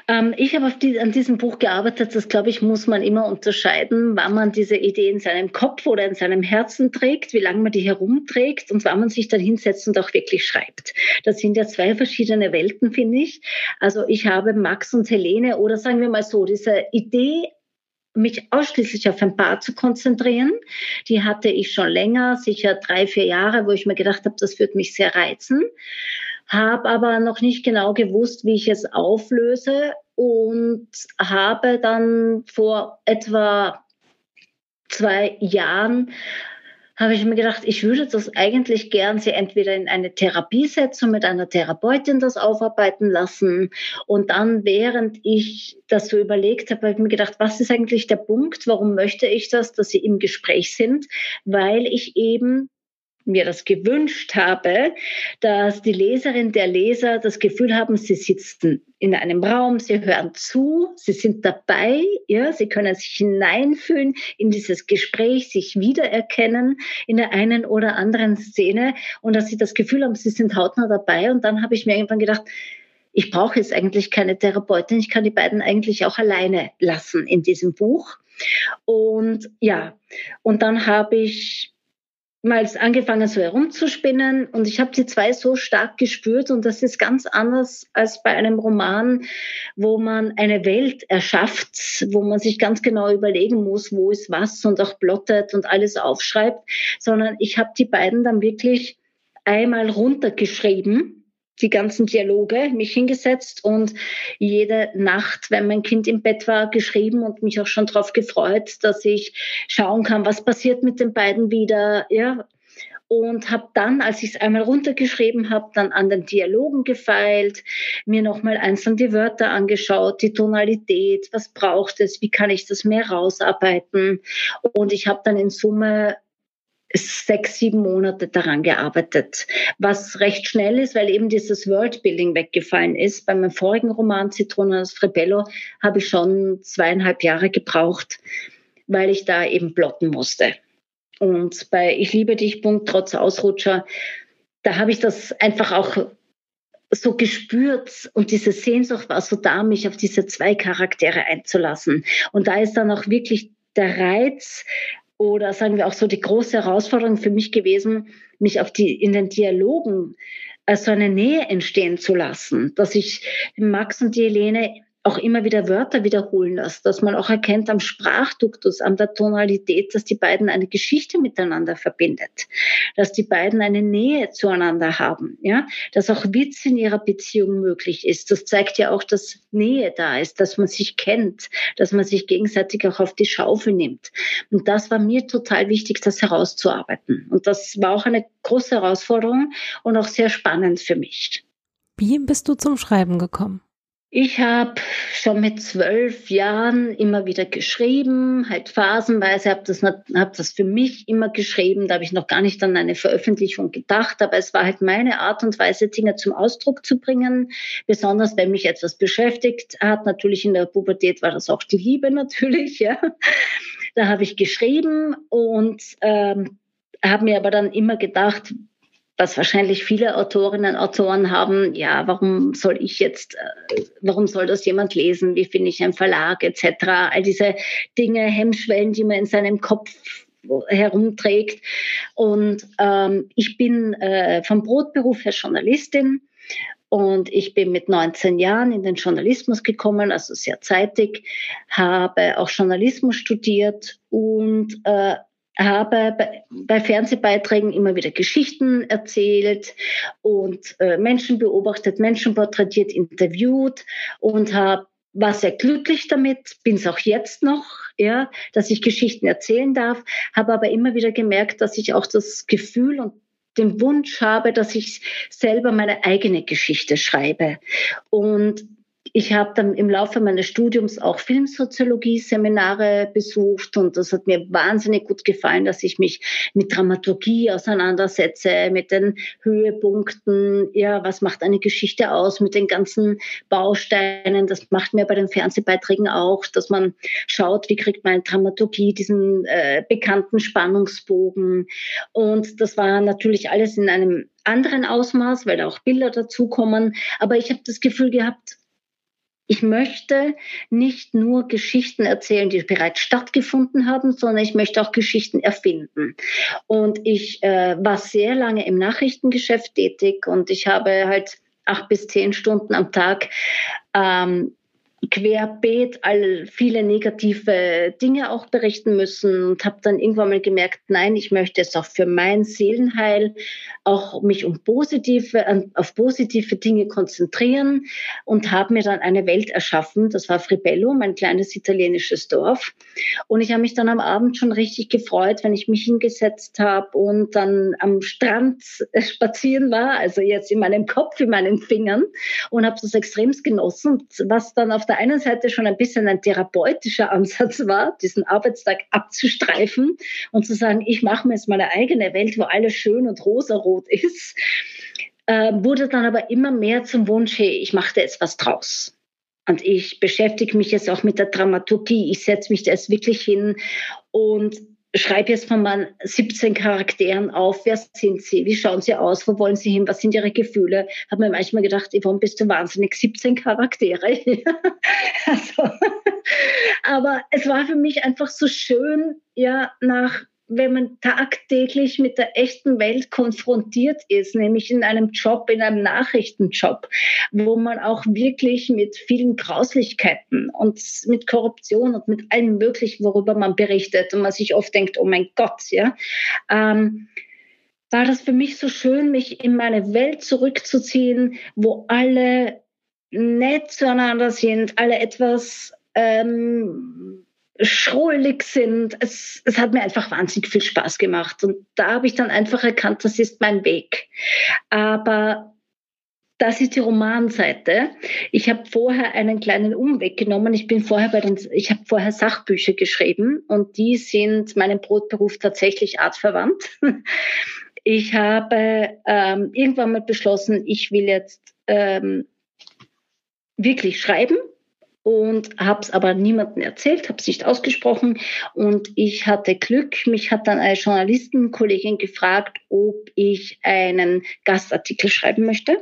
Ähm, ich habe die, an diesem Buch gearbeitet. Das, glaube ich, muss man immer unterscheiden, wann man diese Idee in seinem Kopf oder in seinem Herzen trägt, wie lange man die herumträgt und wann man sich dann hinsetzt und auch wirklich schreibt. Das sind ja zwei verschiedene Welten, finde ich. Also ich habe Max und Helene oder sagen wir mal so, diese Idee mich ausschließlich auf ein Paar zu konzentrieren. Die hatte ich schon länger, sicher drei, vier Jahre, wo ich mir gedacht habe, das wird mich sehr reizen. Habe aber noch nicht genau gewusst, wie ich es auflöse und habe dann vor etwa zwei Jahren habe ich mir gedacht, ich würde das eigentlich gern sie entweder in eine Therapie setzen, mit einer Therapeutin das aufarbeiten lassen. Und dann, während ich das so überlegt habe, habe ich mir gedacht, was ist eigentlich der Punkt? Warum möchte ich das, dass sie im Gespräch sind? Weil ich eben mir das gewünscht habe, dass die Leserin, der Leser das Gefühl haben, sie sitzen in einem Raum, sie hören zu, sie sind dabei, ja, sie können sich hineinfühlen in dieses Gespräch, sich wiedererkennen in der einen oder anderen Szene und dass sie das Gefühl haben, sie sind hautnah dabei. Und dann habe ich mir irgendwann gedacht, ich brauche jetzt eigentlich keine Therapeutin, ich kann die beiden eigentlich auch alleine lassen in diesem Buch. Und ja, und dann habe ich mal angefangen so herumzuspinnen. Und ich habe die zwei so stark gespürt. Und das ist ganz anders als bei einem Roman, wo man eine Welt erschafft, wo man sich ganz genau überlegen muss, wo ist was und auch plottet und alles aufschreibt, sondern ich habe die beiden dann wirklich einmal runtergeschrieben die ganzen Dialoge, mich hingesetzt und jede Nacht, wenn mein Kind im Bett war, geschrieben und mich auch schon darauf gefreut, dass ich schauen kann, was passiert mit den beiden wieder, ja. Und habe dann, als ich es einmal runtergeschrieben habe, dann an den Dialogen gefeilt, mir nochmal einzeln die Wörter angeschaut, die Tonalität, was braucht es, wie kann ich das mehr rausarbeiten. Und ich habe dann in Summe sechs, sieben Monate daran gearbeitet, was recht schnell ist, weil eben dieses Worldbuilding weggefallen ist. Bei meinem vorigen Roman Zitronen aus Frebello habe ich schon zweieinhalb Jahre gebraucht, weil ich da eben plotten musste. Und bei Ich liebe dich, Punkt, trotz Ausrutscher, da habe ich das einfach auch so gespürt und diese Sehnsucht war so da, mich auf diese zwei Charaktere einzulassen. Und da ist dann auch wirklich der Reiz oder sagen wir auch so die große Herausforderung für mich gewesen, mich auf die, in den Dialogen so eine Nähe entstehen zu lassen, dass ich Max und die Helene auch immer wieder Wörter wiederholen lässt, dass man auch erkennt am Sprachduktus, an der Tonalität, dass die beiden eine Geschichte miteinander verbindet, dass die beiden eine Nähe zueinander haben, ja, dass auch Witz in ihrer Beziehung möglich ist. Das zeigt ja auch, dass Nähe da ist, dass man sich kennt, dass man sich gegenseitig auch auf die Schaufel nimmt. Und das war mir total wichtig, das herauszuarbeiten. Und das war auch eine große Herausforderung und auch sehr spannend für mich. Wie bist du zum Schreiben gekommen? Ich habe schon mit zwölf Jahren immer wieder geschrieben, halt phasenweise, habe das, hab das für mich immer geschrieben, da habe ich noch gar nicht an eine Veröffentlichung gedacht, aber es war halt meine Art und Weise, Dinge zum Ausdruck zu bringen, besonders wenn mich etwas beschäftigt hat. Natürlich in der Pubertät war das auch die Liebe natürlich, ja. Da habe ich geschrieben und ähm, habe mir aber dann immer gedacht, was wahrscheinlich viele Autorinnen und Autoren haben, ja, warum soll ich jetzt, äh, warum soll das jemand lesen, wie finde ich einen Verlag etc. All diese Dinge, Hemmschwellen, die man in seinem Kopf herumträgt. Und ähm, ich bin äh, vom Brotberuf her Journalistin. Und ich bin mit 19 Jahren in den Journalismus gekommen, also sehr zeitig, habe auch Journalismus studiert und äh, habe bei Fernsehbeiträgen immer wieder Geschichten erzählt und äh, Menschen beobachtet, Menschen porträtiert, interviewt und habe war sehr glücklich damit, bin es auch jetzt noch, ja, dass ich Geschichten erzählen darf, habe aber immer wieder gemerkt, dass ich auch das Gefühl und den Wunsch habe, dass ich selber meine eigene Geschichte schreibe. Und ich habe dann im Laufe meines Studiums auch Filmsoziologie-Seminare besucht und das hat mir wahnsinnig gut gefallen, dass ich mich mit Dramaturgie auseinandersetze, mit den Höhepunkten, ja, was macht eine Geschichte aus, mit den ganzen Bausteinen. Das macht mir bei den Fernsehbeiträgen auch, dass man schaut, wie kriegt man Dramaturgie, diesen äh, bekannten Spannungsbogen. Und das war natürlich alles in einem anderen Ausmaß, weil da auch Bilder dazukommen. Aber ich habe das Gefühl gehabt, ich möchte nicht nur Geschichten erzählen, die bereits stattgefunden haben, sondern ich möchte auch Geschichten erfinden. Und ich äh, war sehr lange im Nachrichtengeschäft tätig und ich habe halt acht bis zehn Stunden am Tag ähm, querbeet all viele negative Dinge auch berichten müssen und habe dann irgendwann mal gemerkt, nein, ich möchte es auch für mein Seelenheil auch mich um positive, auf positive Dinge konzentrieren und habe mir dann eine Welt erschaffen. Das war Fribello, mein kleines italienisches Dorf. Und ich habe mich dann am Abend schon richtig gefreut, wenn ich mich hingesetzt habe und dann am Strand spazieren war, also jetzt in meinem Kopf, in meinen Fingern und habe das extremst genossen, was dann auf der einen Seite schon ein bisschen ein therapeutischer Ansatz war, diesen Arbeitstag abzustreifen und zu sagen, ich mache mir jetzt meine eigene Welt, wo alles schön und rosarot ist, äh, wurde dann aber immer mehr zum Wunsch, hey, ich mache da jetzt was draus. Und ich beschäftige mich jetzt auch mit der Dramaturgie. Ich setze mich da jetzt wirklich hin und schreibe jetzt von meinen 17 Charakteren auf, wer sind sie, wie schauen sie aus, wo wollen sie hin, was sind ihre Gefühle. Habe mir manchmal gedacht, Yvonne, bist du wahnsinnig, 17 Charaktere. also, aber es war für mich einfach so schön, ja, nach wenn man tagtäglich mit der echten Welt konfrontiert ist, nämlich in einem Job, in einem Nachrichtenjob, wo man auch wirklich mit vielen Grauslichkeiten und mit Korruption und mit allem Möglichen, worüber man berichtet und man sich oft denkt, oh mein Gott, ja, ähm, war das für mich so schön, mich in meine Welt zurückzuziehen, wo alle nett zueinander sind, alle etwas ähm, schrullig sind. Es, es hat mir einfach wahnsinnig viel Spaß gemacht. Und da habe ich dann einfach erkannt, das ist mein Weg. Aber das ist die Romanseite. Ich habe vorher einen kleinen Umweg genommen. Ich bin vorher bei den, ich habe vorher Sachbücher geschrieben und die sind meinem Brotberuf tatsächlich artverwandt. Ich habe ähm, irgendwann mal beschlossen, ich will jetzt ähm, wirklich schreiben und habe es aber niemandem erzählt, habe es nicht ausgesprochen und ich hatte Glück. Mich hat dann eine Journalistenkollegin gefragt, ob ich einen Gastartikel schreiben möchte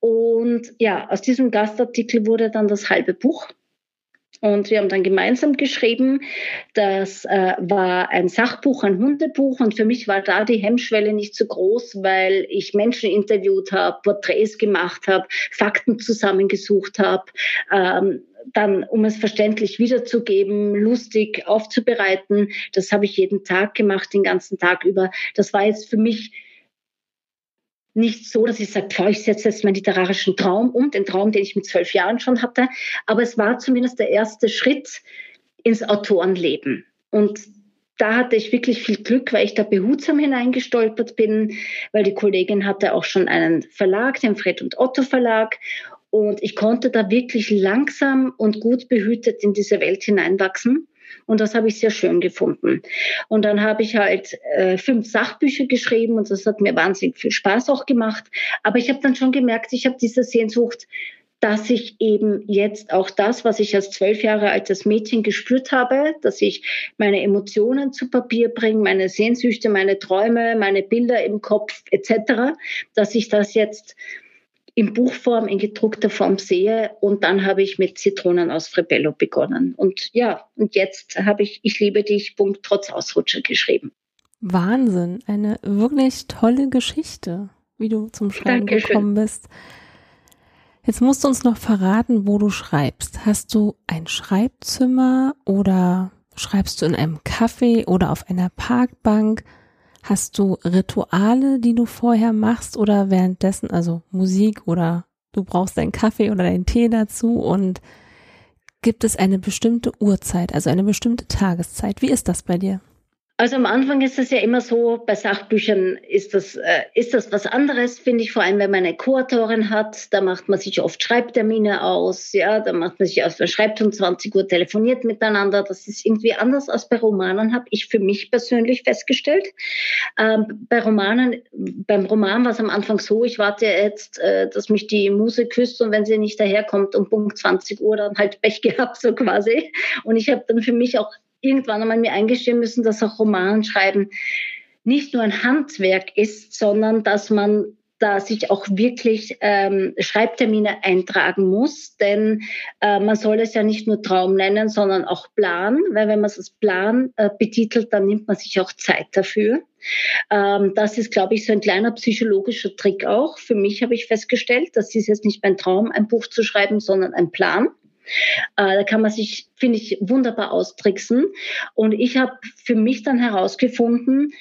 Und ja, aus diesem Gastartikel wurde dann das halbe Buch. Und wir haben dann gemeinsam geschrieben. Das äh, war ein Sachbuch, ein Hundebuch. Und für mich war da die Hemmschwelle nicht so groß, weil ich Menschen interviewt habe, Porträts gemacht habe, Fakten zusammengesucht habe. Ähm, dann, um es verständlich wiederzugeben, lustig aufzubereiten. Das habe ich jeden Tag gemacht, den ganzen Tag über. Das war jetzt für mich nicht so, dass ich sage, boah, ich setze jetzt meinen literarischen Traum um, den Traum, den ich mit zwölf Jahren schon hatte. Aber es war zumindest der erste Schritt ins Autorenleben. Und da hatte ich wirklich viel Glück, weil ich da behutsam hineingestolpert bin, weil die Kollegin hatte auch schon einen Verlag, den Fred und Otto Verlag. Und ich konnte da wirklich langsam und gut behütet in diese Welt hineinwachsen. Und das habe ich sehr schön gefunden. Und dann habe ich halt äh, fünf Sachbücher geschrieben und das hat mir wahnsinnig viel Spaß auch gemacht. Aber ich habe dann schon gemerkt, ich habe diese Sehnsucht, dass ich eben jetzt auch das, was ich als zwölf Jahre altes Mädchen gespürt habe, dass ich meine Emotionen zu Papier bringe, meine Sehnsüchte, meine Träume, meine Bilder im Kopf etc., dass ich das jetzt in Buchform, in gedruckter Form sehe. Und dann habe ich mit Zitronen aus Frebello begonnen. Und ja, und jetzt habe ich Ich liebe dich, Punkt, trotz Ausrutscher geschrieben. Wahnsinn, eine wirklich tolle Geschichte, wie du zum Schreiben Dankeschön. gekommen bist. Jetzt musst du uns noch verraten, wo du schreibst. Hast du ein Schreibzimmer oder schreibst du in einem Café oder auf einer Parkbank? Hast du Rituale, die du vorher machst oder währenddessen, also Musik oder du brauchst deinen Kaffee oder deinen Tee dazu und gibt es eine bestimmte Uhrzeit, also eine bestimmte Tageszeit? Wie ist das bei dir? Also am Anfang ist es ja immer so, bei Sachbüchern ist das, äh, ist das was anderes, finde ich, vor allem wenn man eine Co-Autorin hat, da macht man sich oft Schreibtermine aus, ja, da macht man sich aus, man schreibt um 20 Uhr, telefoniert miteinander, das ist irgendwie anders als bei Romanen, habe ich für mich persönlich festgestellt. Ähm, bei Romanen, beim Roman war es am Anfang so, ich warte jetzt, äh, dass mich die Muse küsst und wenn sie nicht daherkommt um Punkt 20 Uhr, dann halt Pech gehabt, so quasi. Und ich habe dann für mich auch irgendwann einmal mir eingestehen müssen, dass auch Romanschreiben nicht nur ein Handwerk ist, sondern dass man da sich auch wirklich ähm, Schreibtermine eintragen muss, denn äh, man soll es ja nicht nur Traum nennen, sondern auch Plan, weil wenn man es als Plan äh, betitelt, dann nimmt man sich auch Zeit dafür. Ähm, das ist, glaube ich, so ein kleiner psychologischer Trick auch. Für mich habe ich festgestellt, das ist jetzt nicht mein Traum, ein Buch zu schreiben, sondern ein Plan. Äh, da kann man sich, finde ich, wunderbar austricksen. Und ich habe für mich dann herausgefunden,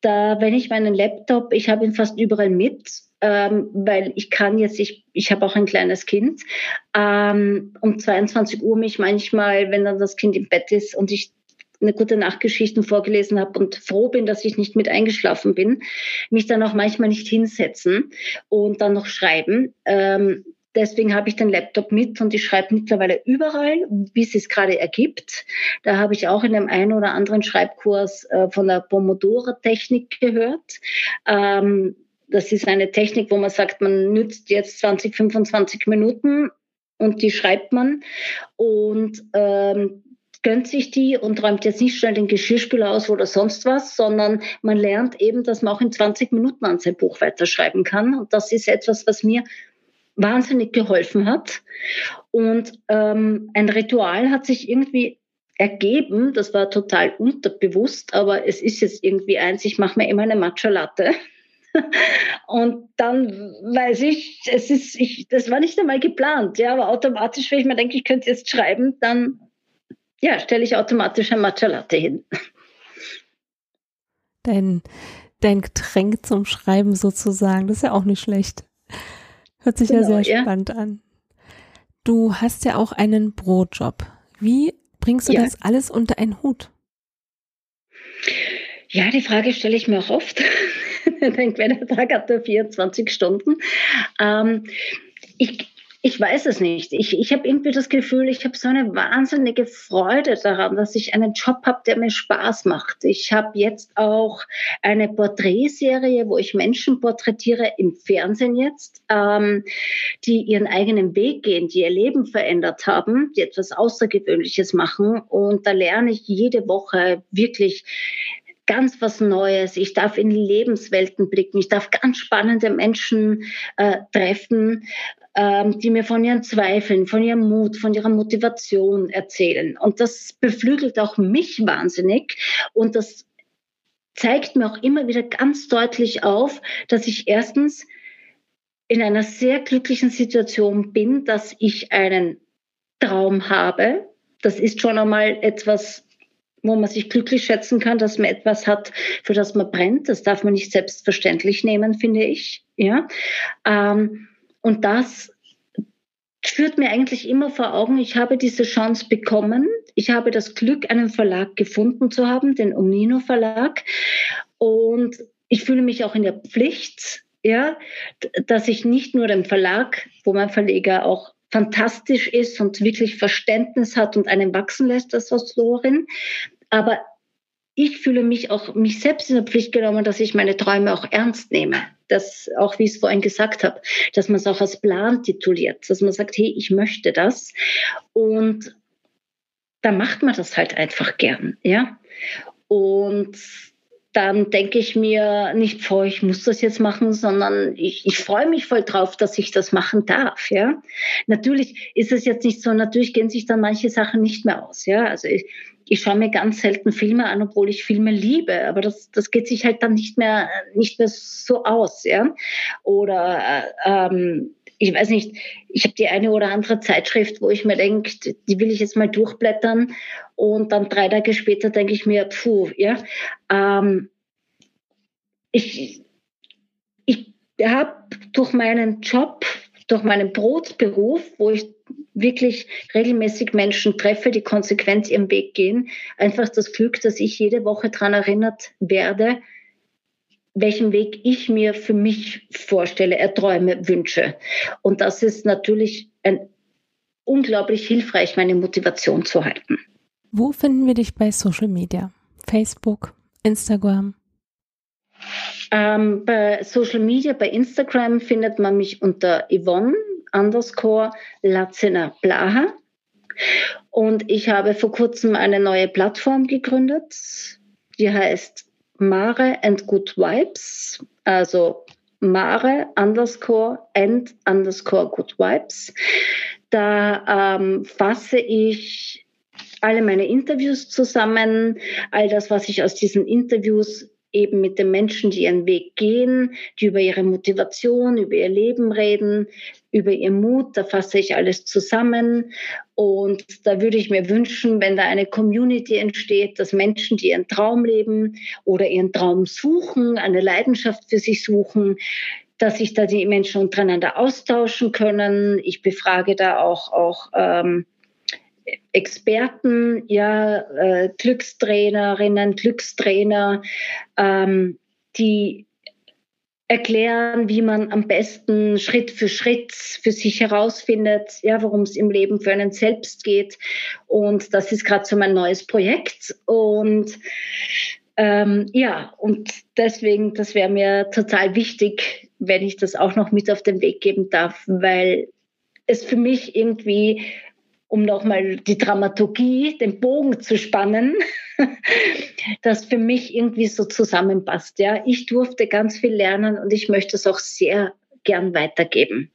da, wenn ich meinen Laptop, ich habe ihn fast überall mit, ähm, weil ich kann jetzt, ich, ich habe auch ein kleines Kind, ähm, um 22 Uhr mich manchmal, wenn dann das Kind im Bett ist und ich eine gute Nachtgeschichten vorgelesen habe und froh bin, dass ich nicht mit eingeschlafen bin, mich dann auch manchmal nicht hinsetzen und dann noch schreiben. Ähm, Deswegen habe ich den Laptop mit und ich schreibe mittlerweile überall, wie es sich gerade ergibt. Da habe ich auch in dem einen oder anderen Schreibkurs äh, von der Pomodoro-Technik gehört. Ähm, das ist eine Technik, wo man sagt, man nützt jetzt 20, 25 Minuten und die schreibt man und ähm, gönnt sich die und räumt jetzt nicht schnell den Geschirrspüler aus oder sonst was, sondern man lernt eben, dass man auch in 20 Minuten an sein Buch weiterschreiben kann. Und das ist etwas, was mir wahnsinnig geholfen hat. Und ähm, ein Ritual hat sich irgendwie ergeben, das war total unterbewusst, aber es ist jetzt irgendwie eins, ich mache mir immer eine Matcha Latte. Und dann weiß ich, es ist, ich, das war nicht einmal geplant, ja, aber automatisch, wenn ich mir denke, ich könnte jetzt schreiben, dann ja, stelle ich automatisch ein Matcha Latte hin. Dein, dein Getränk zum Schreiben sozusagen, das ist ja auch nicht schlecht. Hört sich genau, ja sehr ja. spannend an. Du hast ja auch einen Brotjob. Wie bringst du ja. das alles unter einen Hut? Ja, die Frage stelle ich mir auch oft. ich denke, der Tag hat nur 24 Stunden. Ähm, ich, ich weiß es nicht. Ich, ich habe irgendwie das Gefühl, ich habe so eine wahnsinnige Freude daran, dass ich einen Job habe, der mir Spaß macht. Ich habe jetzt auch eine Porträtserie, wo ich Menschen porträtiere im Fernsehen jetzt, ähm, die ihren eigenen Weg gehen, die ihr Leben verändert haben, die etwas Außergewöhnliches machen. Und da lerne ich jede Woche wirklich ganz was Neues. Ich darf in Lebenswelten blicken. Ich darf ganz spannende Menschen äh, treffen, die mir von ihren Zweifeln, von ihrem Mut, von ihrer Motivation erzählen. Und das beflügelt auch mich wahnsinnig. Und das zeigt mir auch immer wieder ganz deutlich auf, dass ich erstens in einer sehr glücklichen Situation bin, dass ich einen Traum habe. Das ist schon einmal etwas, wo man sich glücklich schätzen kann, dass man etwas hat, für das man brennt. Das darf man nicht selbstverständlich nehmen, finde ich. Ja. Ähm, und das führt mir eigentlich immer vor Augen, ich habe diese Chance bekommen. Ich habe das Glück, einen Verlag gefunden zu haben, den Omnino Verlag. Und ich fühle mich auch in der Pflicht, ja, dass ich nicht nur dem Verlag, wo mein Verleger auch fantastisch ist und wirklich Verständnis hat und einen wachsen lässt als Autorin, aber ich fühle mich auch mich selbst in der Pflicht genommen, dass ich meine Träume auch ernst nehme. Das auch, wie ich es vorhin gesagt habe, dass man es auch als Plan tituliert, dass man sagt, hey, ich möchte das. Und da macht man das halt einfach gern, ja. Und dann denke ich mir nicht vor, ich muss das jetzt machen, sondern ich, ich freue mich voll drauf, dass ich das machen darf. Ja, natürlich ist es jetzt nicht so. Natürlich gehen sich dann manche Sachen nicht mehr aus. Ja, also ich, ich schaue mir ganz selten Filme an, obwohl ich Filme liebe, aber das, das geht sich halt dann nicht mehr, nicht mehr so aus, ja. Oder äh, ähm, ich weiß nicht, ich habe die eine oder andere Zeitschrift, wo ich mir denke, die will ich jetzt mal durchblättern und dann drei Tage später denke ich mir, puh, ja. Ähm, ich ich habe durch meinen Job, durch meinen Brotberuf, wo ich wirklich regelmäßig Menschen treffe, die konsequent ihren Weg gehen, einfach das Glück, dass ich jede Woche daran erinnert werde, welchen Weg ich mir für mich vorstelle, erträume, wünsche. Und das ist natürlich ein, unglaublich hilfreich, meine Motivation zu halten. Wo finden wir dich bei Social Media? Facebook, Instagram? Ähm, bei Social Media, bei Instagram findet man mich unter Yvonne underscore Latziner Blaha. Und ich habe vor kurzem eine neue Plattform gegründet, die heißt Mare and Good Vibes, also Mare underscore and underscore Good Vibes. Da ähm, fasse ich alle meine Interviews zusammen, all das, was ich aus diesen Interviews eben mit den Menschen, die ihren Weg gehen, die über ihre Motivation, über ihr Leben reden, über ihr Mut, da fasse ich alles zusammen. Und da würde ich mir wünschen, wenn da eine Community entsteht, dass Menschen, die ihren Traum leben oder ihren Traum suchen, eine Leidenschaft für sich suchen, dass sich da die Menschen untereinander austauschen können. Ich befrage da auch, auch ähm, Experten, ja, äh, Glückstrainerinnen, Glückstrainer, ähm, die erklären, wie man am besten Schritt für Schritt für sich herausfindet, ja, worum es im Leben für einen selbst geht. Und das ist gerade so mein neues Projekt. Und ähm, ja, und deswegen, das wäre mir total wichtig, wenn ich das auch noch mit auf den Weg geben darf, weil es für mich irgendwie um nochmal die Dramaturgie, den Bogen zu spannen, das für mich irgendwie so zusammenpasst. Ja, ich durfte ganz viel lernen und ich möchte es auch sehr gern weitergeben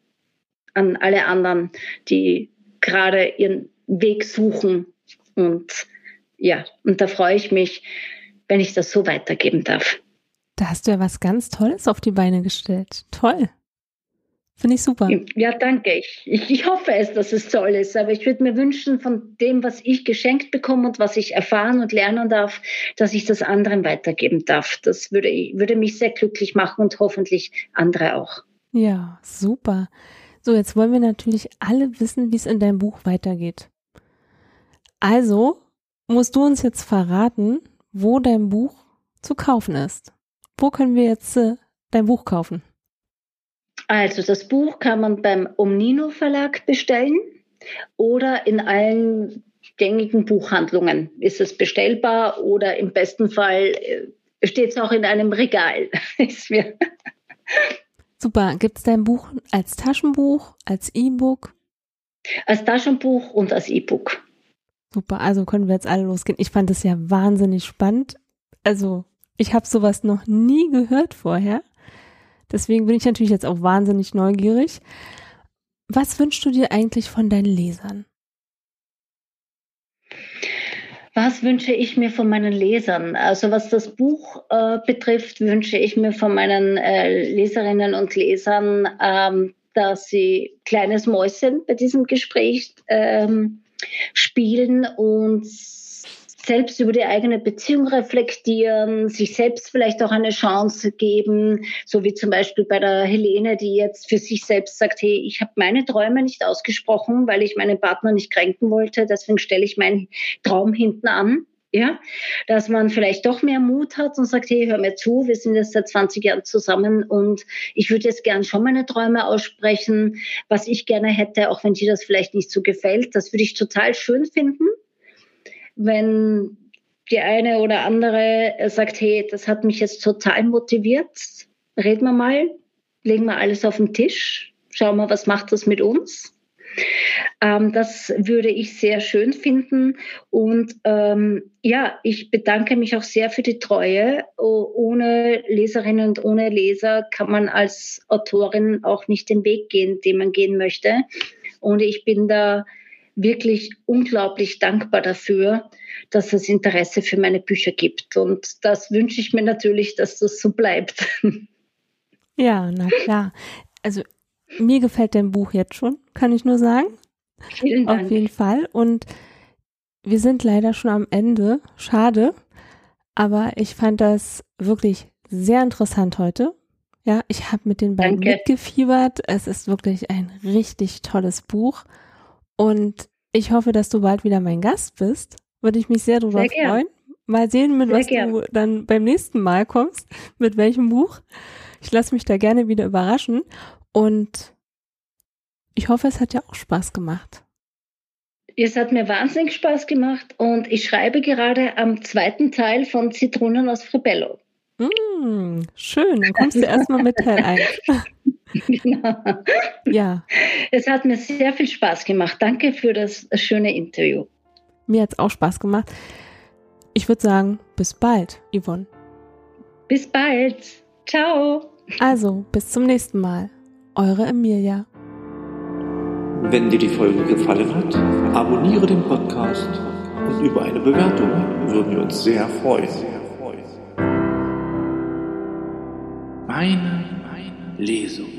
an alle anderen, die gerade ihren Weg suchen. Und ja, und da freue ich mich, wenn ich das so weitergeben darf. Da hast du ja was ganz Tolles auf die Beine gestellt. Toll. Finde ich super. Ja, danke. Ich, ich, ich hoffe es, dass es toll ist. Aber ich würde mir wünschen, von dem, was ich geschenkt bekomme und was ich erfahren und lernen darf, dass ich das anderen weitergeben darf. Das würde, würde mich sehr glücklich machen und hoffentlich andere auch. Ja, super. So, jetzt wollen wir natürlich alle wissen, wie es in deinem Buch weitergeht. Also musst du uns jetzt verraten, wo dein Buch zu kaufen ist. Wo können wir jetzt äh, dein Buch kaufen? Also das Buch kann man beim Omnino Verlag bestellen oder in allen gängigen Buchhandlungen ist es bestellbar oder im besten Fall äh, steht es auch in einem Regal. Super. Gibt es dein Buch als Taschenbuch, als E-Book? Als Taschenbuch und als E-Book. Super, also können wir jetzt alle losgehen. Ich fand das ja wahnsinnig spannend. Also Ich habe sowas noch nie gehört vorher. Deswegen bin ich natürlich jetzt auch wahnsinnig neugierig. Was wünschst du dir eigentlich von deinen Lesern? Was wünsche ich mir von meinen Lesern? Also was das Buch äh, betrifft, wünsche ich mir von meinen äh, Leserinnen und Lesern, ähm, dass sie kleines Mäuschen bei diesem Gespräch ähm, spielen und selbst über die eigene Beziehung reflektieren, sich selbst vielleicht auch eine Chance geben, so wie zum Beispiel bei der Helene, die jetzt für sich selbst sagt, hey, ich habe meine Träume nicht ausgesprochen, weil ich meinen Partner nicht kränken wollte, deswegen stelle ich meinen Traum hinten an. Ja, dass man vielleicht doch mehr Mut hat und sagt, hey, hör mir zu, wir sind jetzt seit 20 Jahren zusammen und ich würde jetzt gern schon meine Träume aussprechen, was ich gerne hätte, auch wenn dir das vielleicht nicht so gefällt. Das würde ich total schön finden wenn die eine oder andere sagt, hey, das hat mich jetzt total motiviert, reden wir mal, legen wir alles auf den Tisch, schauen wir, was macht das mit uns. Ähm, das würde ich sehr schön finden. Und ähm, ja, ich bedanke mich auch sehr für die Treue. Ohne Leserinnen und ohne Leser kann man als Autorin auch nicht den Weg gehen, den man gehen möchte. Und ich bin da wirklich unglaublich dankbar dafür, dass es Interesse für meine Bücher gibt. Und das wünsche ich mir natürlich, dass das so bleibt. Ja, na klar. Also mir gefällt dein Buch jetzt schon, kann ich nur sagen. Vielen Dank. Auf jeden Fall. Und wir sind leider schon am Ende. Schade. Aber ich fand das wirklich sehr interessant heute. Ja, ich habe mit den beiden Danke. mitgefiebert. Es ist wirklich ein richtig tolles Buch. Und ich hoffe, dass du bald wieder mein Gast bist. Würde ich mich sehr darüber sehr freuen. Mal sehen, mit sehr was gern. du dann beim nächsten Mal kommst, mit welchem Buch. Ich lasse mich da gerne wieder überraschen. Und ich hoffe, es hat dir auch Spaß gemacht. Es hat mir wahnsinnig Spaß gemacht und ich schreibe gerade am zweiten Teil von Zitronen aus Fribello. Mm, schön, dann kommst du erstmal mit Teil 1. Genau. Ja. Es hat mir sehr viel Spaß gemacht. Danke für das schöne Interview. Mir hat es auch Spaß gemacht. Ich würde sagen, bis bald, Yvonne. Bis bald. Ciao. Also, bis zum nächsten Mal. Eure Emilia. Wenn dir die Folge gefallen hat, abonniere den Podcast und über eine Bewertung würden wir uns sehr freuen. Meine Lesung.